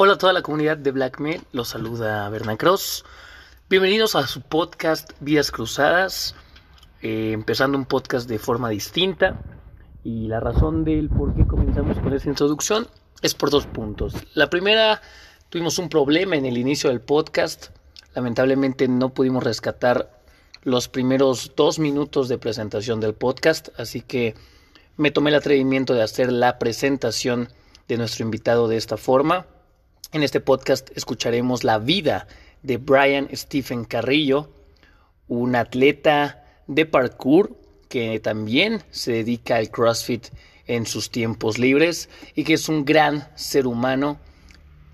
Hola a toda la comunidad de Blackmail, los saluda Bernan Cross. Bienvenidos a su podcast Vidas Cruzadas, eh, empezando un podcast de forma distinta. Y la razón del por qué comenzamos con esta introducción es por dos puntos. La primera, tuvimos un problema en el inicio del podcast. Lamentablemente no pudimos rescatar los primeros dos minutos de presentación del podcast, así que me tomé el atrevimiento de hacer la presentación de nuestro invitado de esta forma. En este podcast escucharemos la vida de Brian Stephen Carrillo, un atleta de parkour que también se dedica al CrossFit en sus tiempos libres y que es un gran ser humano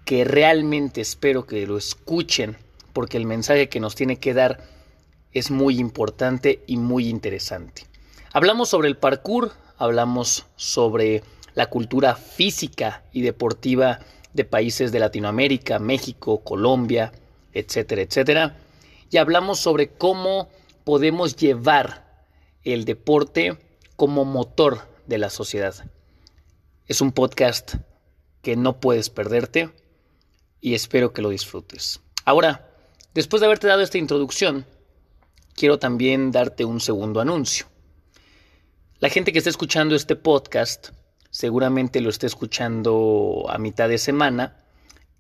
que realmente espero que lo escuchen porque el mensaje que nos tiene que dar es muy importante y muy interesante. Hablamos sobre el parkour, hablamos sobre la cultura física y deportiva de países de Latinoamérica, México, Colombia, etcétera, etcétera. Y hablamos sobre cómo podemos llevar el deporte como motor de la sociedad. Es un podcast que no puedes perderte y espero que lo disfrutes. Ahora, después de haberte dado esta introducción, quiero también darte un segundo anuncio. La gente que está escuchando este podcast seguramente lo esté escuchando a mitad de semana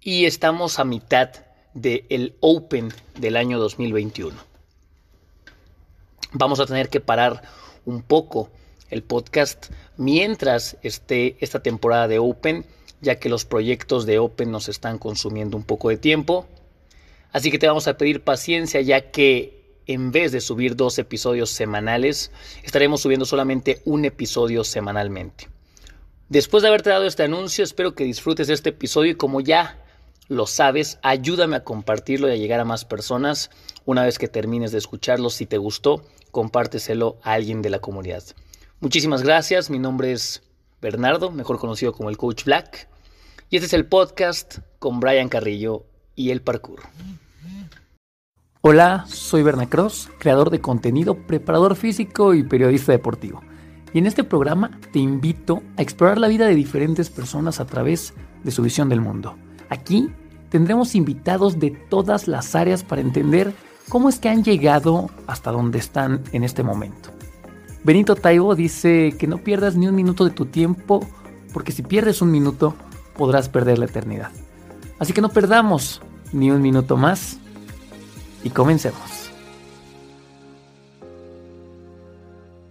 y estamos a mitad del Open del año 2021. Vamos a tener que parar un poco el podcast mientras esté esta temporada de Open, ya que los proyectos de Open nos están consumiendo un poco de tiempo. Así que te vamos a pedir paciencia ya que en vez de subir dos episodios semanales, estaremos subiendo solamente un episodio semanalmente. Después de haberte dado este anuncio, espero que disfrutes este episodio y como ya lo sabes, ayúdame a compartirlo y a llegar a más personas. Una vez que termines de escucharlo, si te gustó, compárteselo a alguien de la comunidad. Muchísimas gracias, mi nombre es Bernardo, mejor conocido como el Coach Black, y este es el podcast con Brian Carrillo y el parkour. Hola, soy Berna Cross, creador de contenido, preparador físico y periodista deportivo. Y en este programa te invito a explorar la vida de diferentes personas a través de su visión del mundo. Aquí tendremos invitados de todas las áreas para entender cómo es que han llegado hasta donde están en este momento. Benito Taibo dice que no pierdas ni un minuto de tu tiempo, porque si pierdes un minuto podrás perder la eternidad. Así que no perdamos ni un minuto más y comencemos.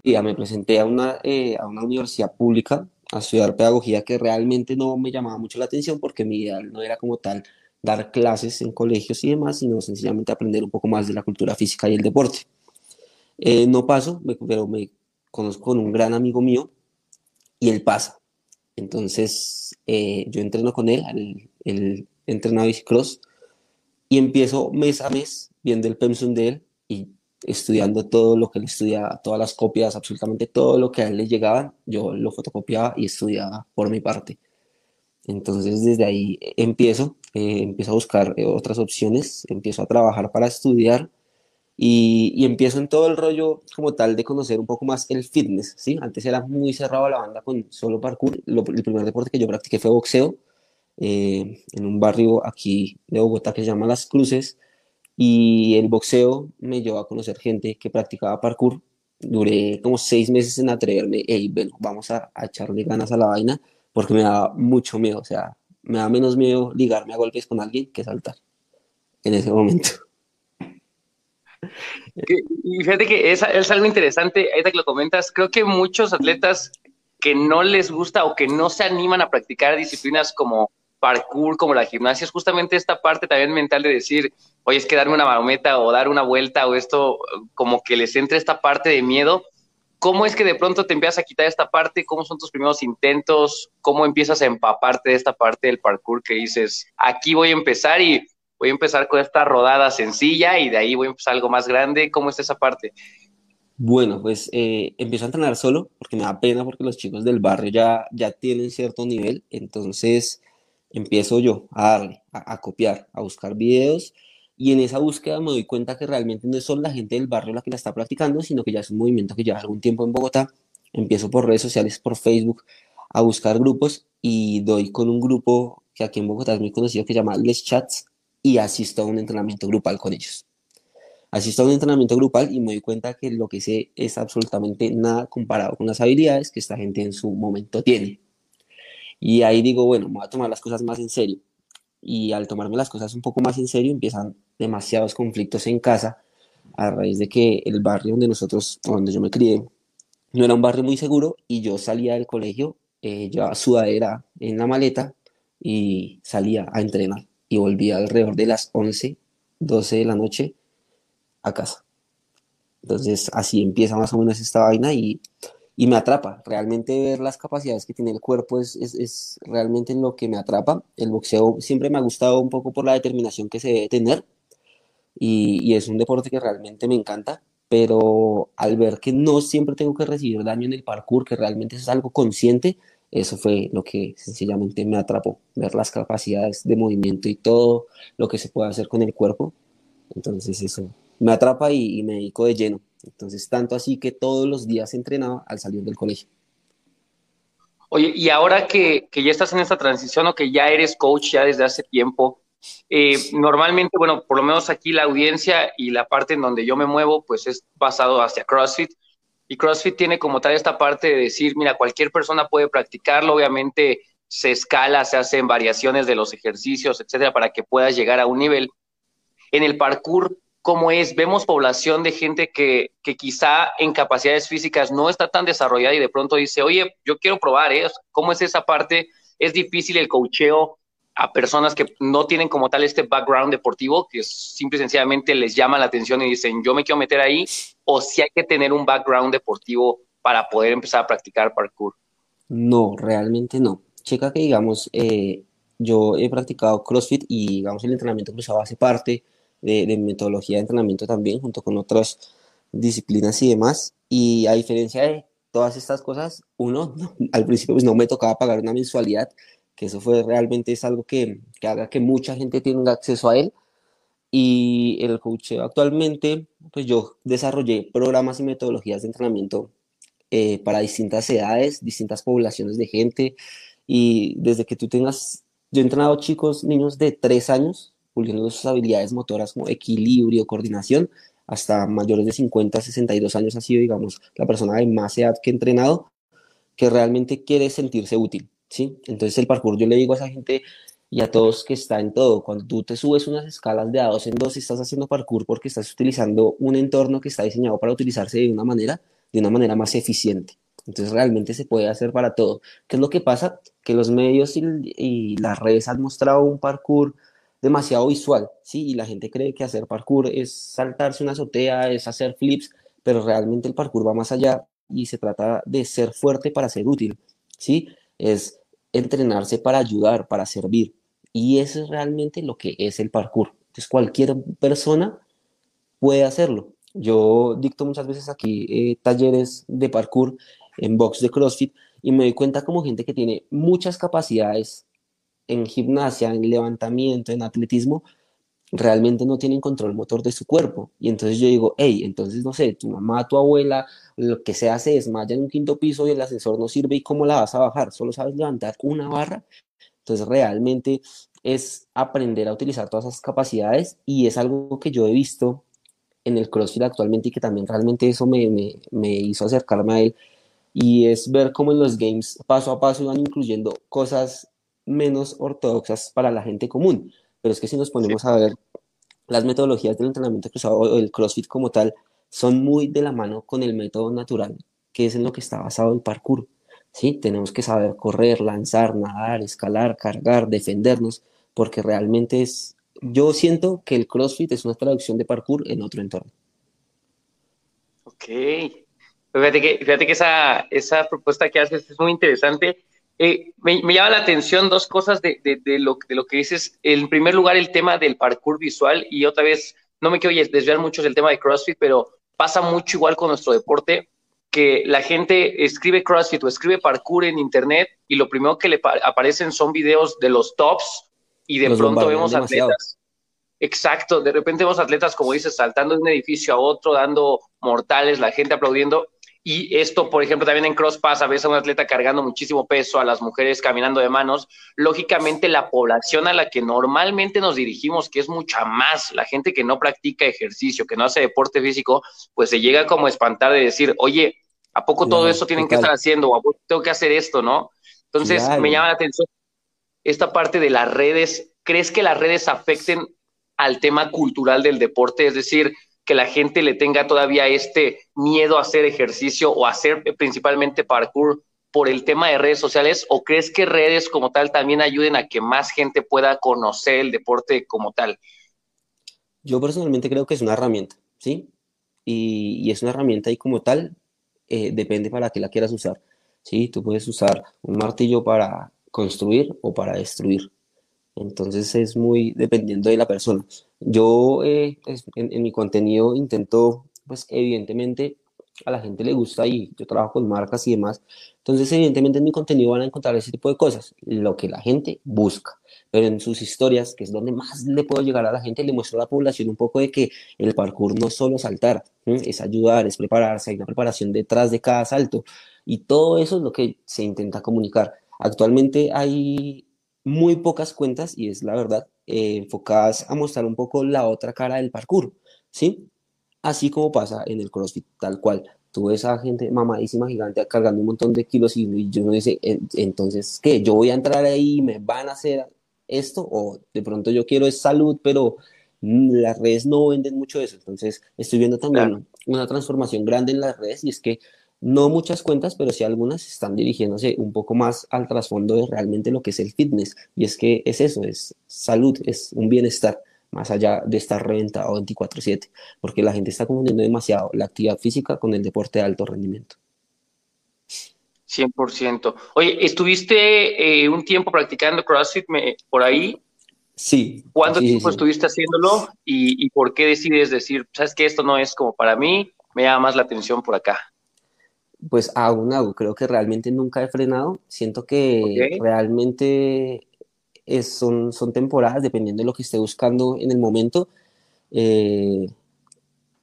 Me presenté a una, eh, a una universidad pública a estudiar pedagogía que realmente no me llamaba mucho la atención porque mi ideal no era como tal dar clases en colegios y demás, sino sencillamente aprender un poco más de la cultura física y el deporte. Eh, no paso, pero me conozco con un gran amigo mío y él pasa. Entonces eh, yo entreno con él, él, él entrena bicicross y empiezo mes a mes viendo el pensum de él y estudiando todo lo que él estudiaba, todas las copias, absolutamente todo lo que a él le llegaban, yo lo fotocopiaba y estudiaba por mi parte. Entonces desde ahí empiezo, eh, empiezo a buscar eh, otras opciones, empiezo a trabajar para estudiar y, empiezo en todo el rollo como tal de conocer un poco más el fitness, ¿sí? Antes era muy cerrado la banda con solo parkour, el primer deporte que yo practiqué fue boxeo, eh, en un barrio aquí de Bogotá que se llama Las Cruces, y el boxeo me llevó a conocer gente que practicaba parkour. Duré como seis meses en atreverme, hey, bueno, vamos a, echarle ganas a la vaina, porque me da mucho miedo, o sea, me da menos miedo ligarme a golpes con alguien que saltar en ese momento. Y fíjate que es, es algo interesante, ahorita que lo comentas, creo que muchos atletas que no les gusta o que no se animan a practicar disciplinas como parkour, como la gimnasia, es justamente esta parte también mental de decir, oye, es que darme una marometa o dar una vuelta o esto, como que les entre esta parte de miedo. ¿Cómo es que de pronto te empiezas a quitar esta parte? ¿Cómo son tus primeros intentos? ¿Cómo empiezas a empaparte de esta parte del parkour que dices, aquí voy a empezar y voy a empezar con esta rodada sencilla y de ahí voy a empezar algo más grande? ¿Cómo está esa parte? Bueno, pues eh, empiezo a entrenar solo porque me da pena porque los chicos del barrio ya, ya tienen cierto nivel, entonces empiezo yo a darle, a, copiar, a buscar videos y en esa búsqueda me doy cuenta que realmente no es solo la gente del barrio la que la está practicando, sino que ya es un movimiento que lleva algún tiempo en Bogotá. Empiezo por redes sociales, por Facebook, a buscar grupos y doy con un grupo que aquí en Bogotá es muy conocido, que se llama Les Chats, y asisto a un entrenamiento grupal con ellos. Asisto a un entrenamiento grupal y me doy cuenta que lo que sé es absolutamente nada comparado con las habilidades que esta gente en su momento tiene. Y ahí digo, bueno, me voy a tomar las cosas más en serio. Y al tomarme las cosas un poco más en serio, empiezan demasiados conflictos en casa a raíz de que el barrio donde nosotros, donde yo me crié, no era un barrio muy seguro y yo salía del colegio, eh, llevaba sudadera en la maleta y salía a entrenar y volvía alrededor de las 11, 12 de la noche a casa. Entonces así empieza más o menos esta vaina y, y me atrapa. Realmente ver las capacidades que tiene el cuerpo es, es, es, realmente lo que me atrapa. El boxeo siempre me ha gustado un poco por la determinación que se debe tener y, y es un deporte que realmente me encanta pero al ver que no siempre tengo que recibir daño en el parkour, que realmente es algo consciente, eso fue lo que sencillamente me atrapó, ver las capacidades de movimiento y todo lo que se puede hacer con el cuerpo. Entonces eso me atrapa y, me dedico de lleno. Entonces tanto así que todos los días entrenaba al salir del colegio. Oye, y ahora que, que ya estás en esta transición o que ya eres coach ya desde hace tiempo, eh, normalmente, bueno, por lo menos aquí la audiencia y la parte en donde yo me muevo, pues es basado hacia CrossFit. Y CrossFit tiene como tal esta parte de decir, mira, cualquier persona puede practicarlo, obviamente se escala, se hacen variaciones de los ejercicios, etcétera, para que puedas llegar a un nivel. En el parkour, ¿cómo es? Vemos población de gente que, que quizá en capacidades físicas no está tan desarrollada y de pronto dice, oye, yo quiero probar, ¿eh? ¿Cómo es esa parte? Es difícil el cocheo a personas que no tienen como tal este background deportivo, que simple y sencillamente les llama la atención y dicen, yo me quiero meter ahí, o si hay que tener un background deportivo para poder empezar a practicar parkour? No, realmente no. Checa que, digamos, eh, yo he practicado CrossFit y, digamos, el entrenamiento cruzado hace parte de, de metodología de entrenamiento también, junto con otras disciplinas y demás. Y a diferencia de todas estas cosas, uno, al principio pues no me tocaba pagar una mensualidad, que eso fue realmente es algo que, que haga que mucha gente tenga acceso a él. Y el coaching actualmente, pues yo desarrollé programas y metodologías de entrenamiento eh, para distintas edades, distintas poblaciones de gente. Y desde que tú tengas, yo he entrenado chicos, niños de 3 años, puliendo sus habilidades motoras como equilibrio, coordinación, hasta mayores de 50, 62 años ha sido, digamos, la persona de más edad que he entrenado, que realmente quiere sentirse útil. ¿sí? Entonces el parkour yo le digo a esa gente y a todos que está en todo, cuando tú te subes unas escalas de a dos en dos, estás haciendo parkour porque estás utilizando un entorno que está diseñado para utilizarse de una manera, de una manera más eficiente. Entonces realmente se puede hacer para todo. ¿Qué es lo que pasa? Que los medios y, y las redes han mostrado un parkour demasiado visual, ¿sí? Y la gente cree que hacer parkour es saltarse una azotea, es hacer flips, pero realmente el parkour va más allá y se trata de ser fuerte para ser útil, ¿sí? Es entrenarse para ayudar, para servir. Y eso es realmente lo que es el parkour. Entonces cualquier persona puede hacerlo. Yo dicto muchas veces aquí eh, talleres de parkour en box de CrossFit y me doy cuenta como gente que tiene muchas capacidades en gimnasia, en levantamiento, en atletismo, realmente no tienen control motor de su cuerpo. Y entonces yo digo, hey, entonces no sé, tu mamá, tu abuela, lo que sea, se desmaya en un quinto piso y el ascensor no sirve, ¿y cómo la vas a bajar? Solo sabes levantar una barra. Entonces realmente es aprender a utilizar todas esas capacidades y es algo que yo he visto en el CrossFit actualmente y que también realmente eso me, me, me hizo acercarme a él y es ver cómo en los games paso a paso van incluyendo cosas menos ortodoxas para la gente común pero es que si nos ponemos a ver las metodologías del entrenamiento cruzado o el CrossFit como tal, son muy de la mano con el método natural, que es en lo que está basado el parkour. ¿sí? Tenemos que saber correr, lanzar, nadar, escalar, cargar, defendernos, porque realmente es, yo siento que el CrossFit es una traducción de parkour en otro entorno. Ok. Fíjate que, fíjate que esa, esa propuesta que haces es muy interesante eh, me, llama la atención dos cosas de, lo, de lo que dices. En primer lugar, el tema del parkour visual y otra vez, no me quiero desviar mucho del tema de CrossFit, pero pasa mucho igual con nuestro deporte, que la gente escribe CrossFit o escribe parkour en internet y lo primero que le aparecen son videos de los tops y de pronto vemos atletas. Exacto, de repente vemos atletas, como dices, saltando de un edificio a otro, dando mortales, la gente aplaudiendo y esto, por ejemplo, también en cross pasa, ves a un atleta cargando muchísimo peso, a las mujeres caminando de manos, lógicamente la población a la que normalmente nos dirigimos, que es mucha más, la gente que no practica ejercicio, que no hace deporte físico, pues se llega como a espantar de decir, oye, ¿a poco todo eso tienen que estar haciendo? ¿O a poco tengo que hacer esto, no? Entonces, me llama la atención esta parte de las redes. ¿Crees que las redes afecten al tema cultural del deporte? Es decir, que la gente le tenga todavía este miedo a hacer ejercicio o a hacer principalmente parkour por el tema de redes sociales o crees que redes como tal también ayuden a que más gente pueda conocer el deporte como tal? Yo personalmente creo que es una herramienta, ¿sí? Y, es una herramienta y como tal eh, depende para qué la quieras usar, ¿sí? Tú puedes usar un martillo para construir o para destruir. Entonces es muy dependiendo de la persona. Yo eh, en, mi contenido intento, pues evidentemente a la gente le gusta y yo trabajo con marcas y demás. Entonces evidentemente en mi contenido van a encontrar ese tipo de cosas, lo que la gente busca. Pero en sus historias, que es donde más le puedo llegar a la gente, le muestro a la población un poco de que el parkour no es solo saltar, es ayudar, es prepararse, hay una preparación detrás de cada salto. Y todo eso es lo que se intenta comunicar. Actualmente hay muy pocas cuentas, y es la verdad, eh, enfocadas a mostrar un poco la otra cara del parkour, ¿sí? Así como pasa en el CrossFit, tal cual. Tú ves a gente mamadísima, gigante, cargando un montón de kilos y, yo no dice, entonces, ¿qué? ¿Yo voy a entrar ahí y me van a hacer esto? O de pronto yo quiero es salud, pero las redes no venden mucho eso. Entonces, estoy viendo también una transformación grande en las redes y es que no muchas cuentas, pero sí algunas están dirigiéndose un poco más al trasfondo de realmente lo que es el fitness. Y es que es eso, es salud, es un bienestar, más allá de estar reventado 24/7, porque la gente está confundiendo demasiado la actividad física con el deporte de alto rendimiento. 100%. Oye, ¿estuviste eh, un tiempo practicando CrossFit por ahí? Sí. ¿Cuánto tiempo estuviste haciéndolo y, y por qué decides decir, sabes que esto no es como para mí, me llama más la atención por acá? Pues aún hago, creo que realmente nunca he frenado, siento que realmente es, son, son temporadas dependiendo de lo que esté buscando en el momento, eh,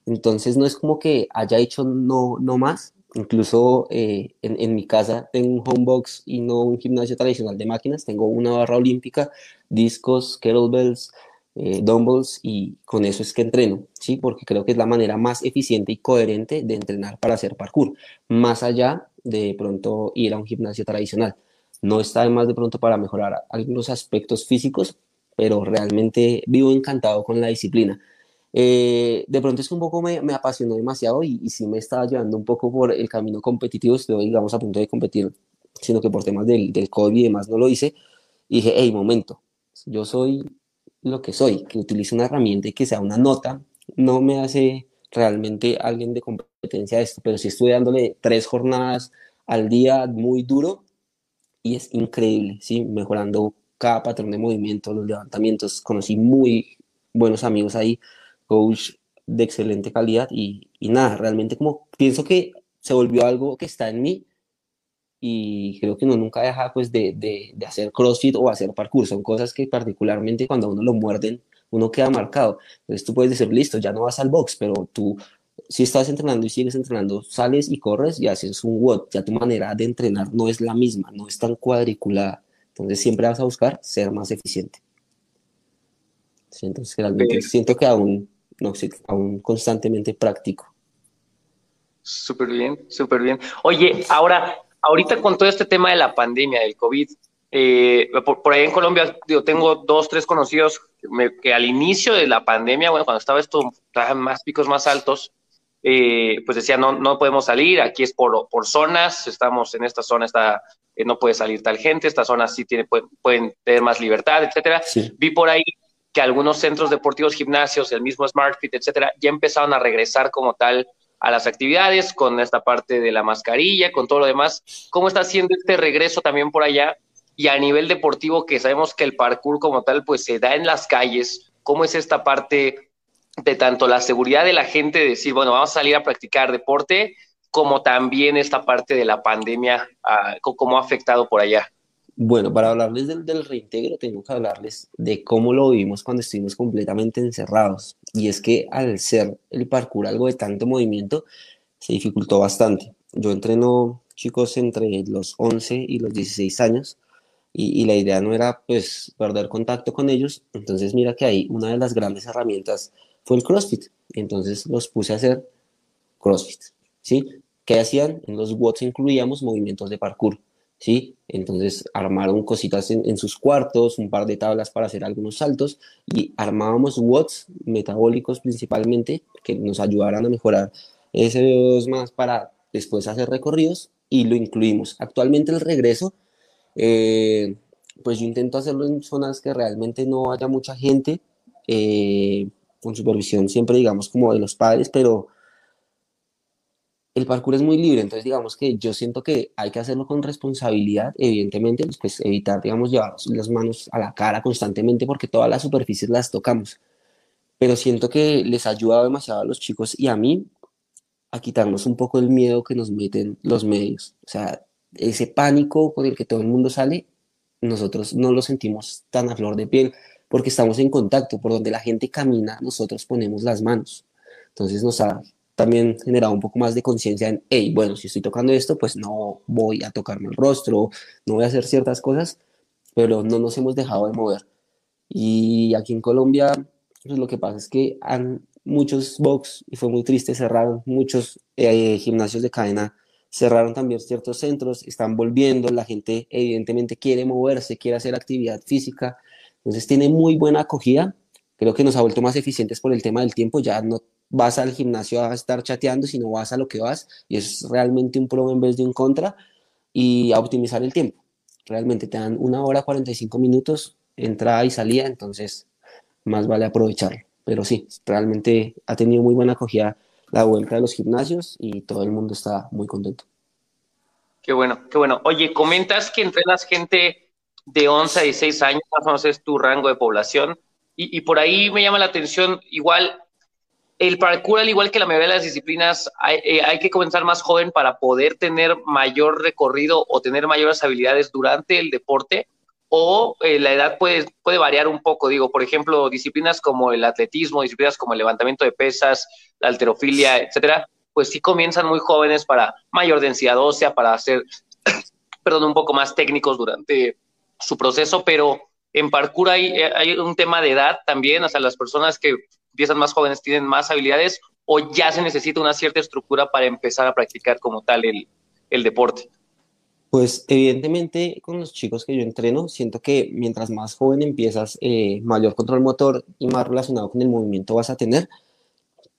entonces no es como que haya hecho no, no más, incluso eh, en, en, mi casa tengo un homebox y no un gimnasio tradicional de máquinas, tengo una barra olímpica, discos, kettlebells, eh, dumbbells y con eso es que entreno, ¿sí? Porque creo que es la manera más eficiente y coherente de entrenar para hacer parkour, más allá de pronto ir a un gimnasio tradicional. No está de más de pronto para mejorar algunos aspectos físicos, pero realmente vivo encantado con la disciplina. Eh, de pronto es que un poco me, me apasionó demasiado y, y, sí me estaba llevando un poco por el camino competitivo, estoy digamos a punto de competir, sino que por temas del, del COVID y demás no lo hice. Y dije, hey, momento, yo soy lo que soy, que utilice una herramienta y que sea una nota, no me hace realmente alguien de competencia de esto, pero sí estoy dándole tres jornadas al día muy duro y es increíble, ¿sí? Mejorando cada patrón de movimiento, los levantamientos, conocí muy buenos amigos ahí, coach de excelente calidad y, y nada, realmente como pienso que se volvió algo que está en mí y creo que uno nunca deja pues de, de, de, hacer CrossFit o hacer parkour, son cosas que particularmente cuando a uno lo muerden, uno queda marcado. Entonces tú puedes decir, listo, ya no vas al box, pero tú si estás entrenando y sigues entrenando, sales y corres y haces un WOD, ya tu manera de entrenar no es la misma, no es tan cuadriculada. Entonces siempre vas a buscar ser más eficiente. entonces realmente siento que aún, no, aún constantemente práctico. Súper bien, súper bien. Oye, ahora ahorita con todo este tema de la pandemia, del COVID, eh, por, ahí en Colombia yo tengo dos, tres conocidos que, al inicio de la pandemia, bueno, cuando estaba esto, más picos más altos, eh, pues decían, no, no podemos salir, aquí es por, por zonas, estamos en esta zona, está, eh, no puede salir tal gente, esta zona sí tiene, pueden, tener más libertad, etcétera. Vi por ahí que algunos centros deportivos, gimnasios, el mismo SmartFit, etcétera, ya empezaron a regresar como tal a las actividades, con esta parte de la mascarilla, con todo lo demás. ¿Cómo está haciendo este regreso también por allá? Y a nivel deportivo, que sabemos que el parkour como tal, pues se da en las calles, ¿cómo es esta parte de tanto la seguridad de la gente, de decir, bueno, vamos a salir a practicar deporte, como también esta parte de la pandemia, ah, cómo ha afectado por allá? Bueno, para hablarles del, del, reintegro, tengo que hablarles de cómo lo vivimos cuando estuvimos completamente encerrados. Y es que al ser el parkour algo de tanto movimiento, se dificultó bastante. yo entreno chicos entre los 11 y los 16 años y, y, la idea no era pues perder contacto con ellos, entonces mira que ahí una de las grandes herramientas fue el CrossFit, entonces los puse a hacer CrossFit, ¿sí? ¿Qué hacían? En los WODs incluíamos movimientos de parkour, ¿sí? Entonces armaron cositas en, sus cuartos, un par de tablas para hacer algunos saltos y armábamos WODs metabólicos principalmente que nos ayudaran a mejorar ese 2 más para después hacer recorridos y lo incluimos. Actualmente el regreso, eh, pues yo intento hacerlo en zonas que realmente no haya mucha gente, eh, con supervisión siempre digamos como de los padres, pero el parkour es muy libre, entonces digamos que yo siento que hay que hacerlo con responsabilidad, evidentemente, pues evitar, digamos, llevar las manos a la cara constantemente porque todas las superficies las tocamos, pero siento que les ha ayudado demasiado a los chicos y a mí a quitarnos un poco el miedo que nos meten los medios, o sea, ese pánico con el que todo el mundo sale, nosotros no lo sentimos tan a flor de piel porque estamos en contacto, por donde la gente camina, nosotros ponemos las manos, entonces nos ha también generado un poco más de conciencia en, hey, bueno, si estoy tocando esto, pues no voy a tocarme el rostro, no voy a hacer ciertas cosas, pero no nos hemos dejado de mover. Y aquí en Colombia, pues lo que pasa es que han, muchos box, y fue muy triste, cerraron muchos eh, gimnasios de cadena, cerraron también ciertos centros, están volviendo, la gente evidentemente quiere moverse, quiere hacer actividad física, entonces tiene muy buena acogida, creo que nos ha vuelto más eficientes por el tema del tiempo, ya no vas al gimnasio a estar chateando, sino vas a lo que vas y es realmente un pro en vez de un contra y a optimizar el tiempo. Realmente te dan una hora 45 minutos, entrada y salida, entonces más vale aprovecharlo. Pero sí, realmente ha tenido muy buena acogida la vuelta de los gimnasios y todo el mundo está muy contento. Qué bueno, qué bueno. Oye, comentas que entrenas gente de 11 a 16 años, más o menos es tu rango de población, y, y por ahí me llama la atención, igual el parkour, al igual que la mayoría de las disciplinas, eh, hay, que comenzar más joven para poder tener mayor recorrido o tener mayores habilidades durante el deporte, o eh, la edad puede, puede variar un poco. Digo, por ejemplo, disciplinas como el atletismo, disciplinas como el levantamiento de pesas, la alterofilia, etcétera, pues sí comienzan muy jóvenes para mayor densidad ósea, para ser, perdón, un poco más técnicos durante su proceso, pero en parkour hay, eh, hay un tema de edad también, o sea, las personas que empiezan más jóvenes tienen más habilidades o ya se necesita una cierta estructura para empezar a practicar como tal el, el deporte? Pues evidentemente con los chicos que yo entreno, siento que mientras más joven empiezas, eh, mayor control motor y más relacionado con el movimiento vas a tener,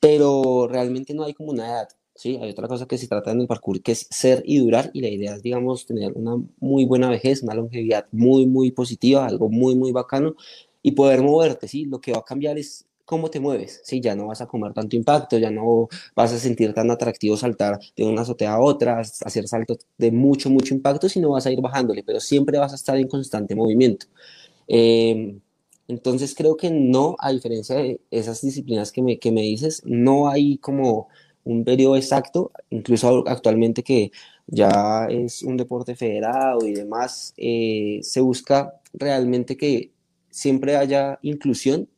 pero realmente no hay como una edad, ¿sí? Hay otra cosa que se trata en el parkour, que es ser y durar, y la idea es, digamos, tener una muy buena vejez, una longevidad muy, muy positiva, algo muy, muy bacano, y poder moverte, ¿sí? Lo que va a cambiar es cómo te mueves, ¿sí? Ya no vas a comer tanto impacto, ya no vas a sentir tan atractivo saltar de una azotea a otra, hacer saltos de mucho, mucho impacto, sino vas a ir bajándole, pero siempre vas a estar en constante movimiento. Em, entonces creo que no, a diferencia de esas disciplinas que me, que me dices, no hay como un periodo exacto, incluso actualmente que ya es un deporte federado y demás, eh, se busca realmente que siempre haya inclusión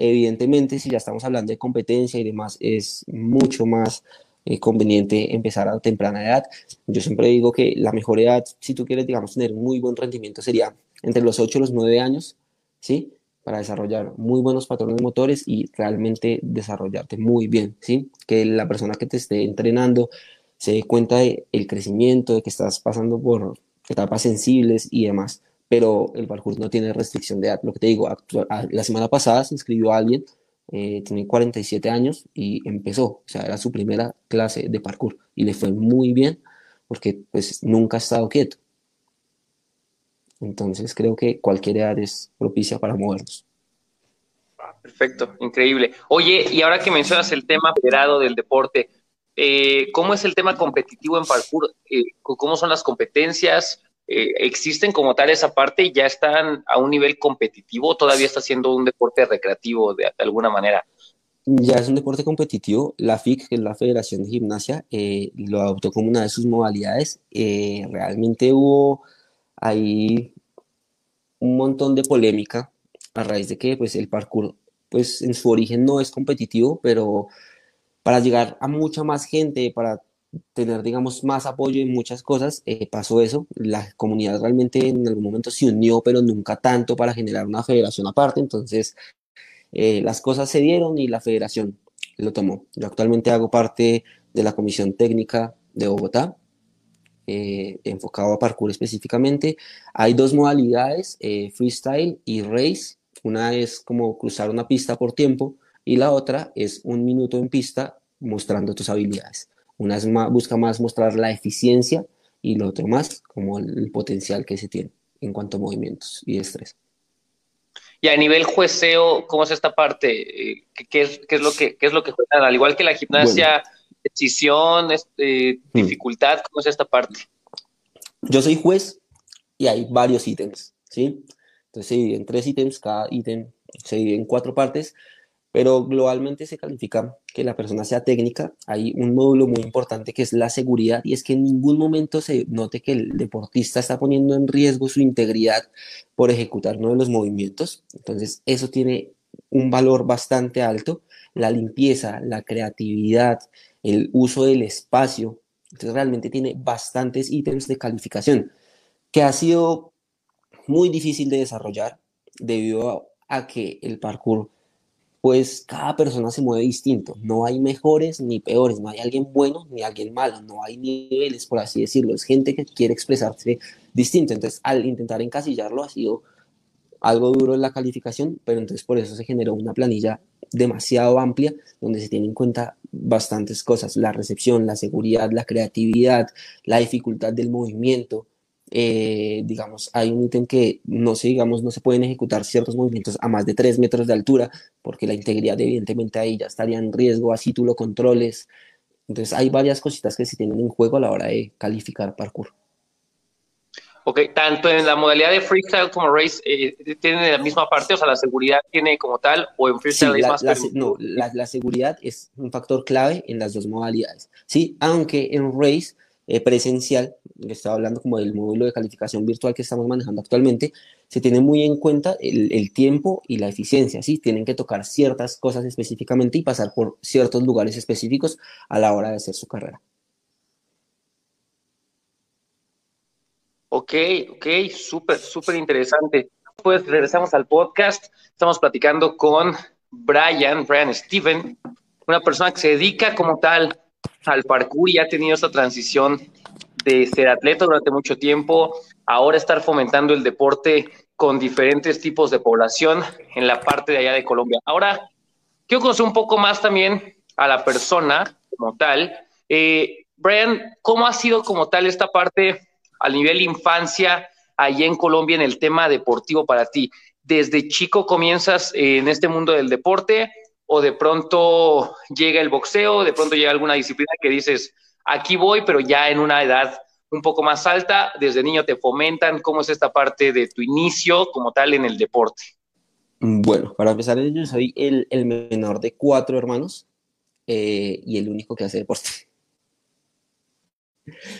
Evidentemente, si ya estamos hablando de competencia y demás, es mucho más eh, conveniente empezar a temprana edad. Yo siempre digo que la mejor edad, si tú quieres, digamos, tener muy buen rendimiento, sería entre los 8 y los 9 años, ¿sí? Para desarrollar muy buenos patrones motores y realmente desarrollarte muy bien, ¿sí? Que la persona que te esté entrenando se dé cuenta del el crecimiento, de que estás pasando por etapas sensibles y demás pero el parkour no tiene restricción de edad. Lo que te digo, la semana pasada se inscribió alguien, eh, tiene 47 años y empezó, o sea, era su primera clase de parkour y le fue muy bien porque pues nunca ha estado quieto. Entonces creo que cualquier edad es propicia para movernos. Perfecto, increíble. Oye, y ahora que mencionas el tema federado del deporte, eh, ¿cómo es el tema competitivo en parkour? Eh, ¿Cómo son las competencias? Eh, existen como tal esa parte y ya están a un nivel competitivo, todavía está siendo un deporte recreativo de, alguna manera. Ya es un deporte competitivo. La FIC, que es la Federación de Gimnasia, eh, lo adoptó como una de sus modalidades. Eh, realmente hubo ahí un montón de polémica a raíz de que pues, el parkour pues, en su origen no es competitivo, pero para llegar a mucha más gente, para tener, digamos, más apoyo en muchas cosas, eh, pasó eso. La comunidad realmente en algún momento se unió, pero nunca tanto para generar una federación aparte. Entonces, eh, las cosas se dieron y la federación lo tomó. Yo actualmente hago parte de la comisión técnica de Bogotá, eh, enfocado a parkour específicamente. Hay dos modalidades, freestyle y race. Una es como cruzar una pista por tiempo y la otra es un minuto en pista mostrando tus habilidades. Una es más, busca más mostrar la eficiencia y lo otro más como el, potencial que se tiene en cuanto a movimientos y estrés. Y a nivel jueceo, ¿cómo es esta parte? Eh, ¿Qué, es, qué es, lo que, qué es lo que juegan? Al igual que la gimnasia, decisión, este, hmm. dificultad, ¿cómo es esta parte? Yo soy juez y hay varios ítems, ¿sí? Entonces se divide en tres ítems, cada ítem se divide en cuatro partes pero globalmente se califica que la persona sea técnica. Hay un módulo muy importante que es la seguridad y es que en ningún momento se note que el deportista está poniendo en riesgo su integridad por ejecutar uno de los movimientos. Entonces, eso tiene un valor bastante alto. La limpieza, la creatividad, el uso del espacio. Entonces, realmente tiene bastantes ítems de calificación que ha sido muy difícil de desarrollar debido a que el parkour pues cada persona se mueve distinto. No hay mejores ni peores, no hay alguien bueno ni alguien malo, no hay niveles, por así decirlo. Es gente que quiere expresarse distinto. Entonces, al intentar encasillarlo ha sido algo duro la calificación, pero entonces por eso se generó una planilla demasiado amplia donde se tienen en cuenta bastantes cosas, la recepción, la seguridad, la creatividad, la dificultad del movimiento, eh, digamos, hay un ítem que no se, digamos, no se pueden ejecutar ciertos movimientos a más de 3 metros de altura, porque la integridad evidentemente ahí ya estaría en riesgo, así tú lo controles. Entonces hay varias cositas que se tienen en juego a la hora de calificar parkour. Ok, tanto en la modalidad de freestyle como race, eh, ¿tienen la misma parte? O sea, la seguridad tiene como tal, o en freestyle es más la, No, la, la, seguridad es un factor clave en las dos modalidades, ¿sí? Aunque en race eh, presencial, estaba hablando como del módulo de calificación virtual que estamos manejando actualmente, se tiene muy en cuenta el, tiempo y la eficiencia, ¿sí? Tienen que tocar ciertas cosas específicamente y pasar por ciertos lugares específicos a la hora de hacer su carrera. Ok, ok, súper, súper interesante. Pues regresamos al podcast. Estamos platicando con Brian, Brian Steven, una persona que se dedica como tal al parkour y ha tenido esta transición de ser atleta durante mucho tiempo, ahora estar fomentando el deporte con diferentes tipos de población en la parte de allá de Colombia. Ahora, quiero conocer un poco más también a la persona como tal. Eh, Brian, ¿cómo ha sido como tal esta parte a nivel infancia allá en Colombia en el tema deportivo para ti? ¿Desde chico comienzas en este mundo del deporte o de pronto llega el boxeo, de pronto llega alguna disciplina que dices, aquí voy, pero ya en una edad un poco más alta, desde niño te fomentan, ¿cómo es esta parte de tu inicio como tal en el deporte? Bueno, para empezar, yo soy el, menor de cuatro hermanos eh, y el único que hace deporte.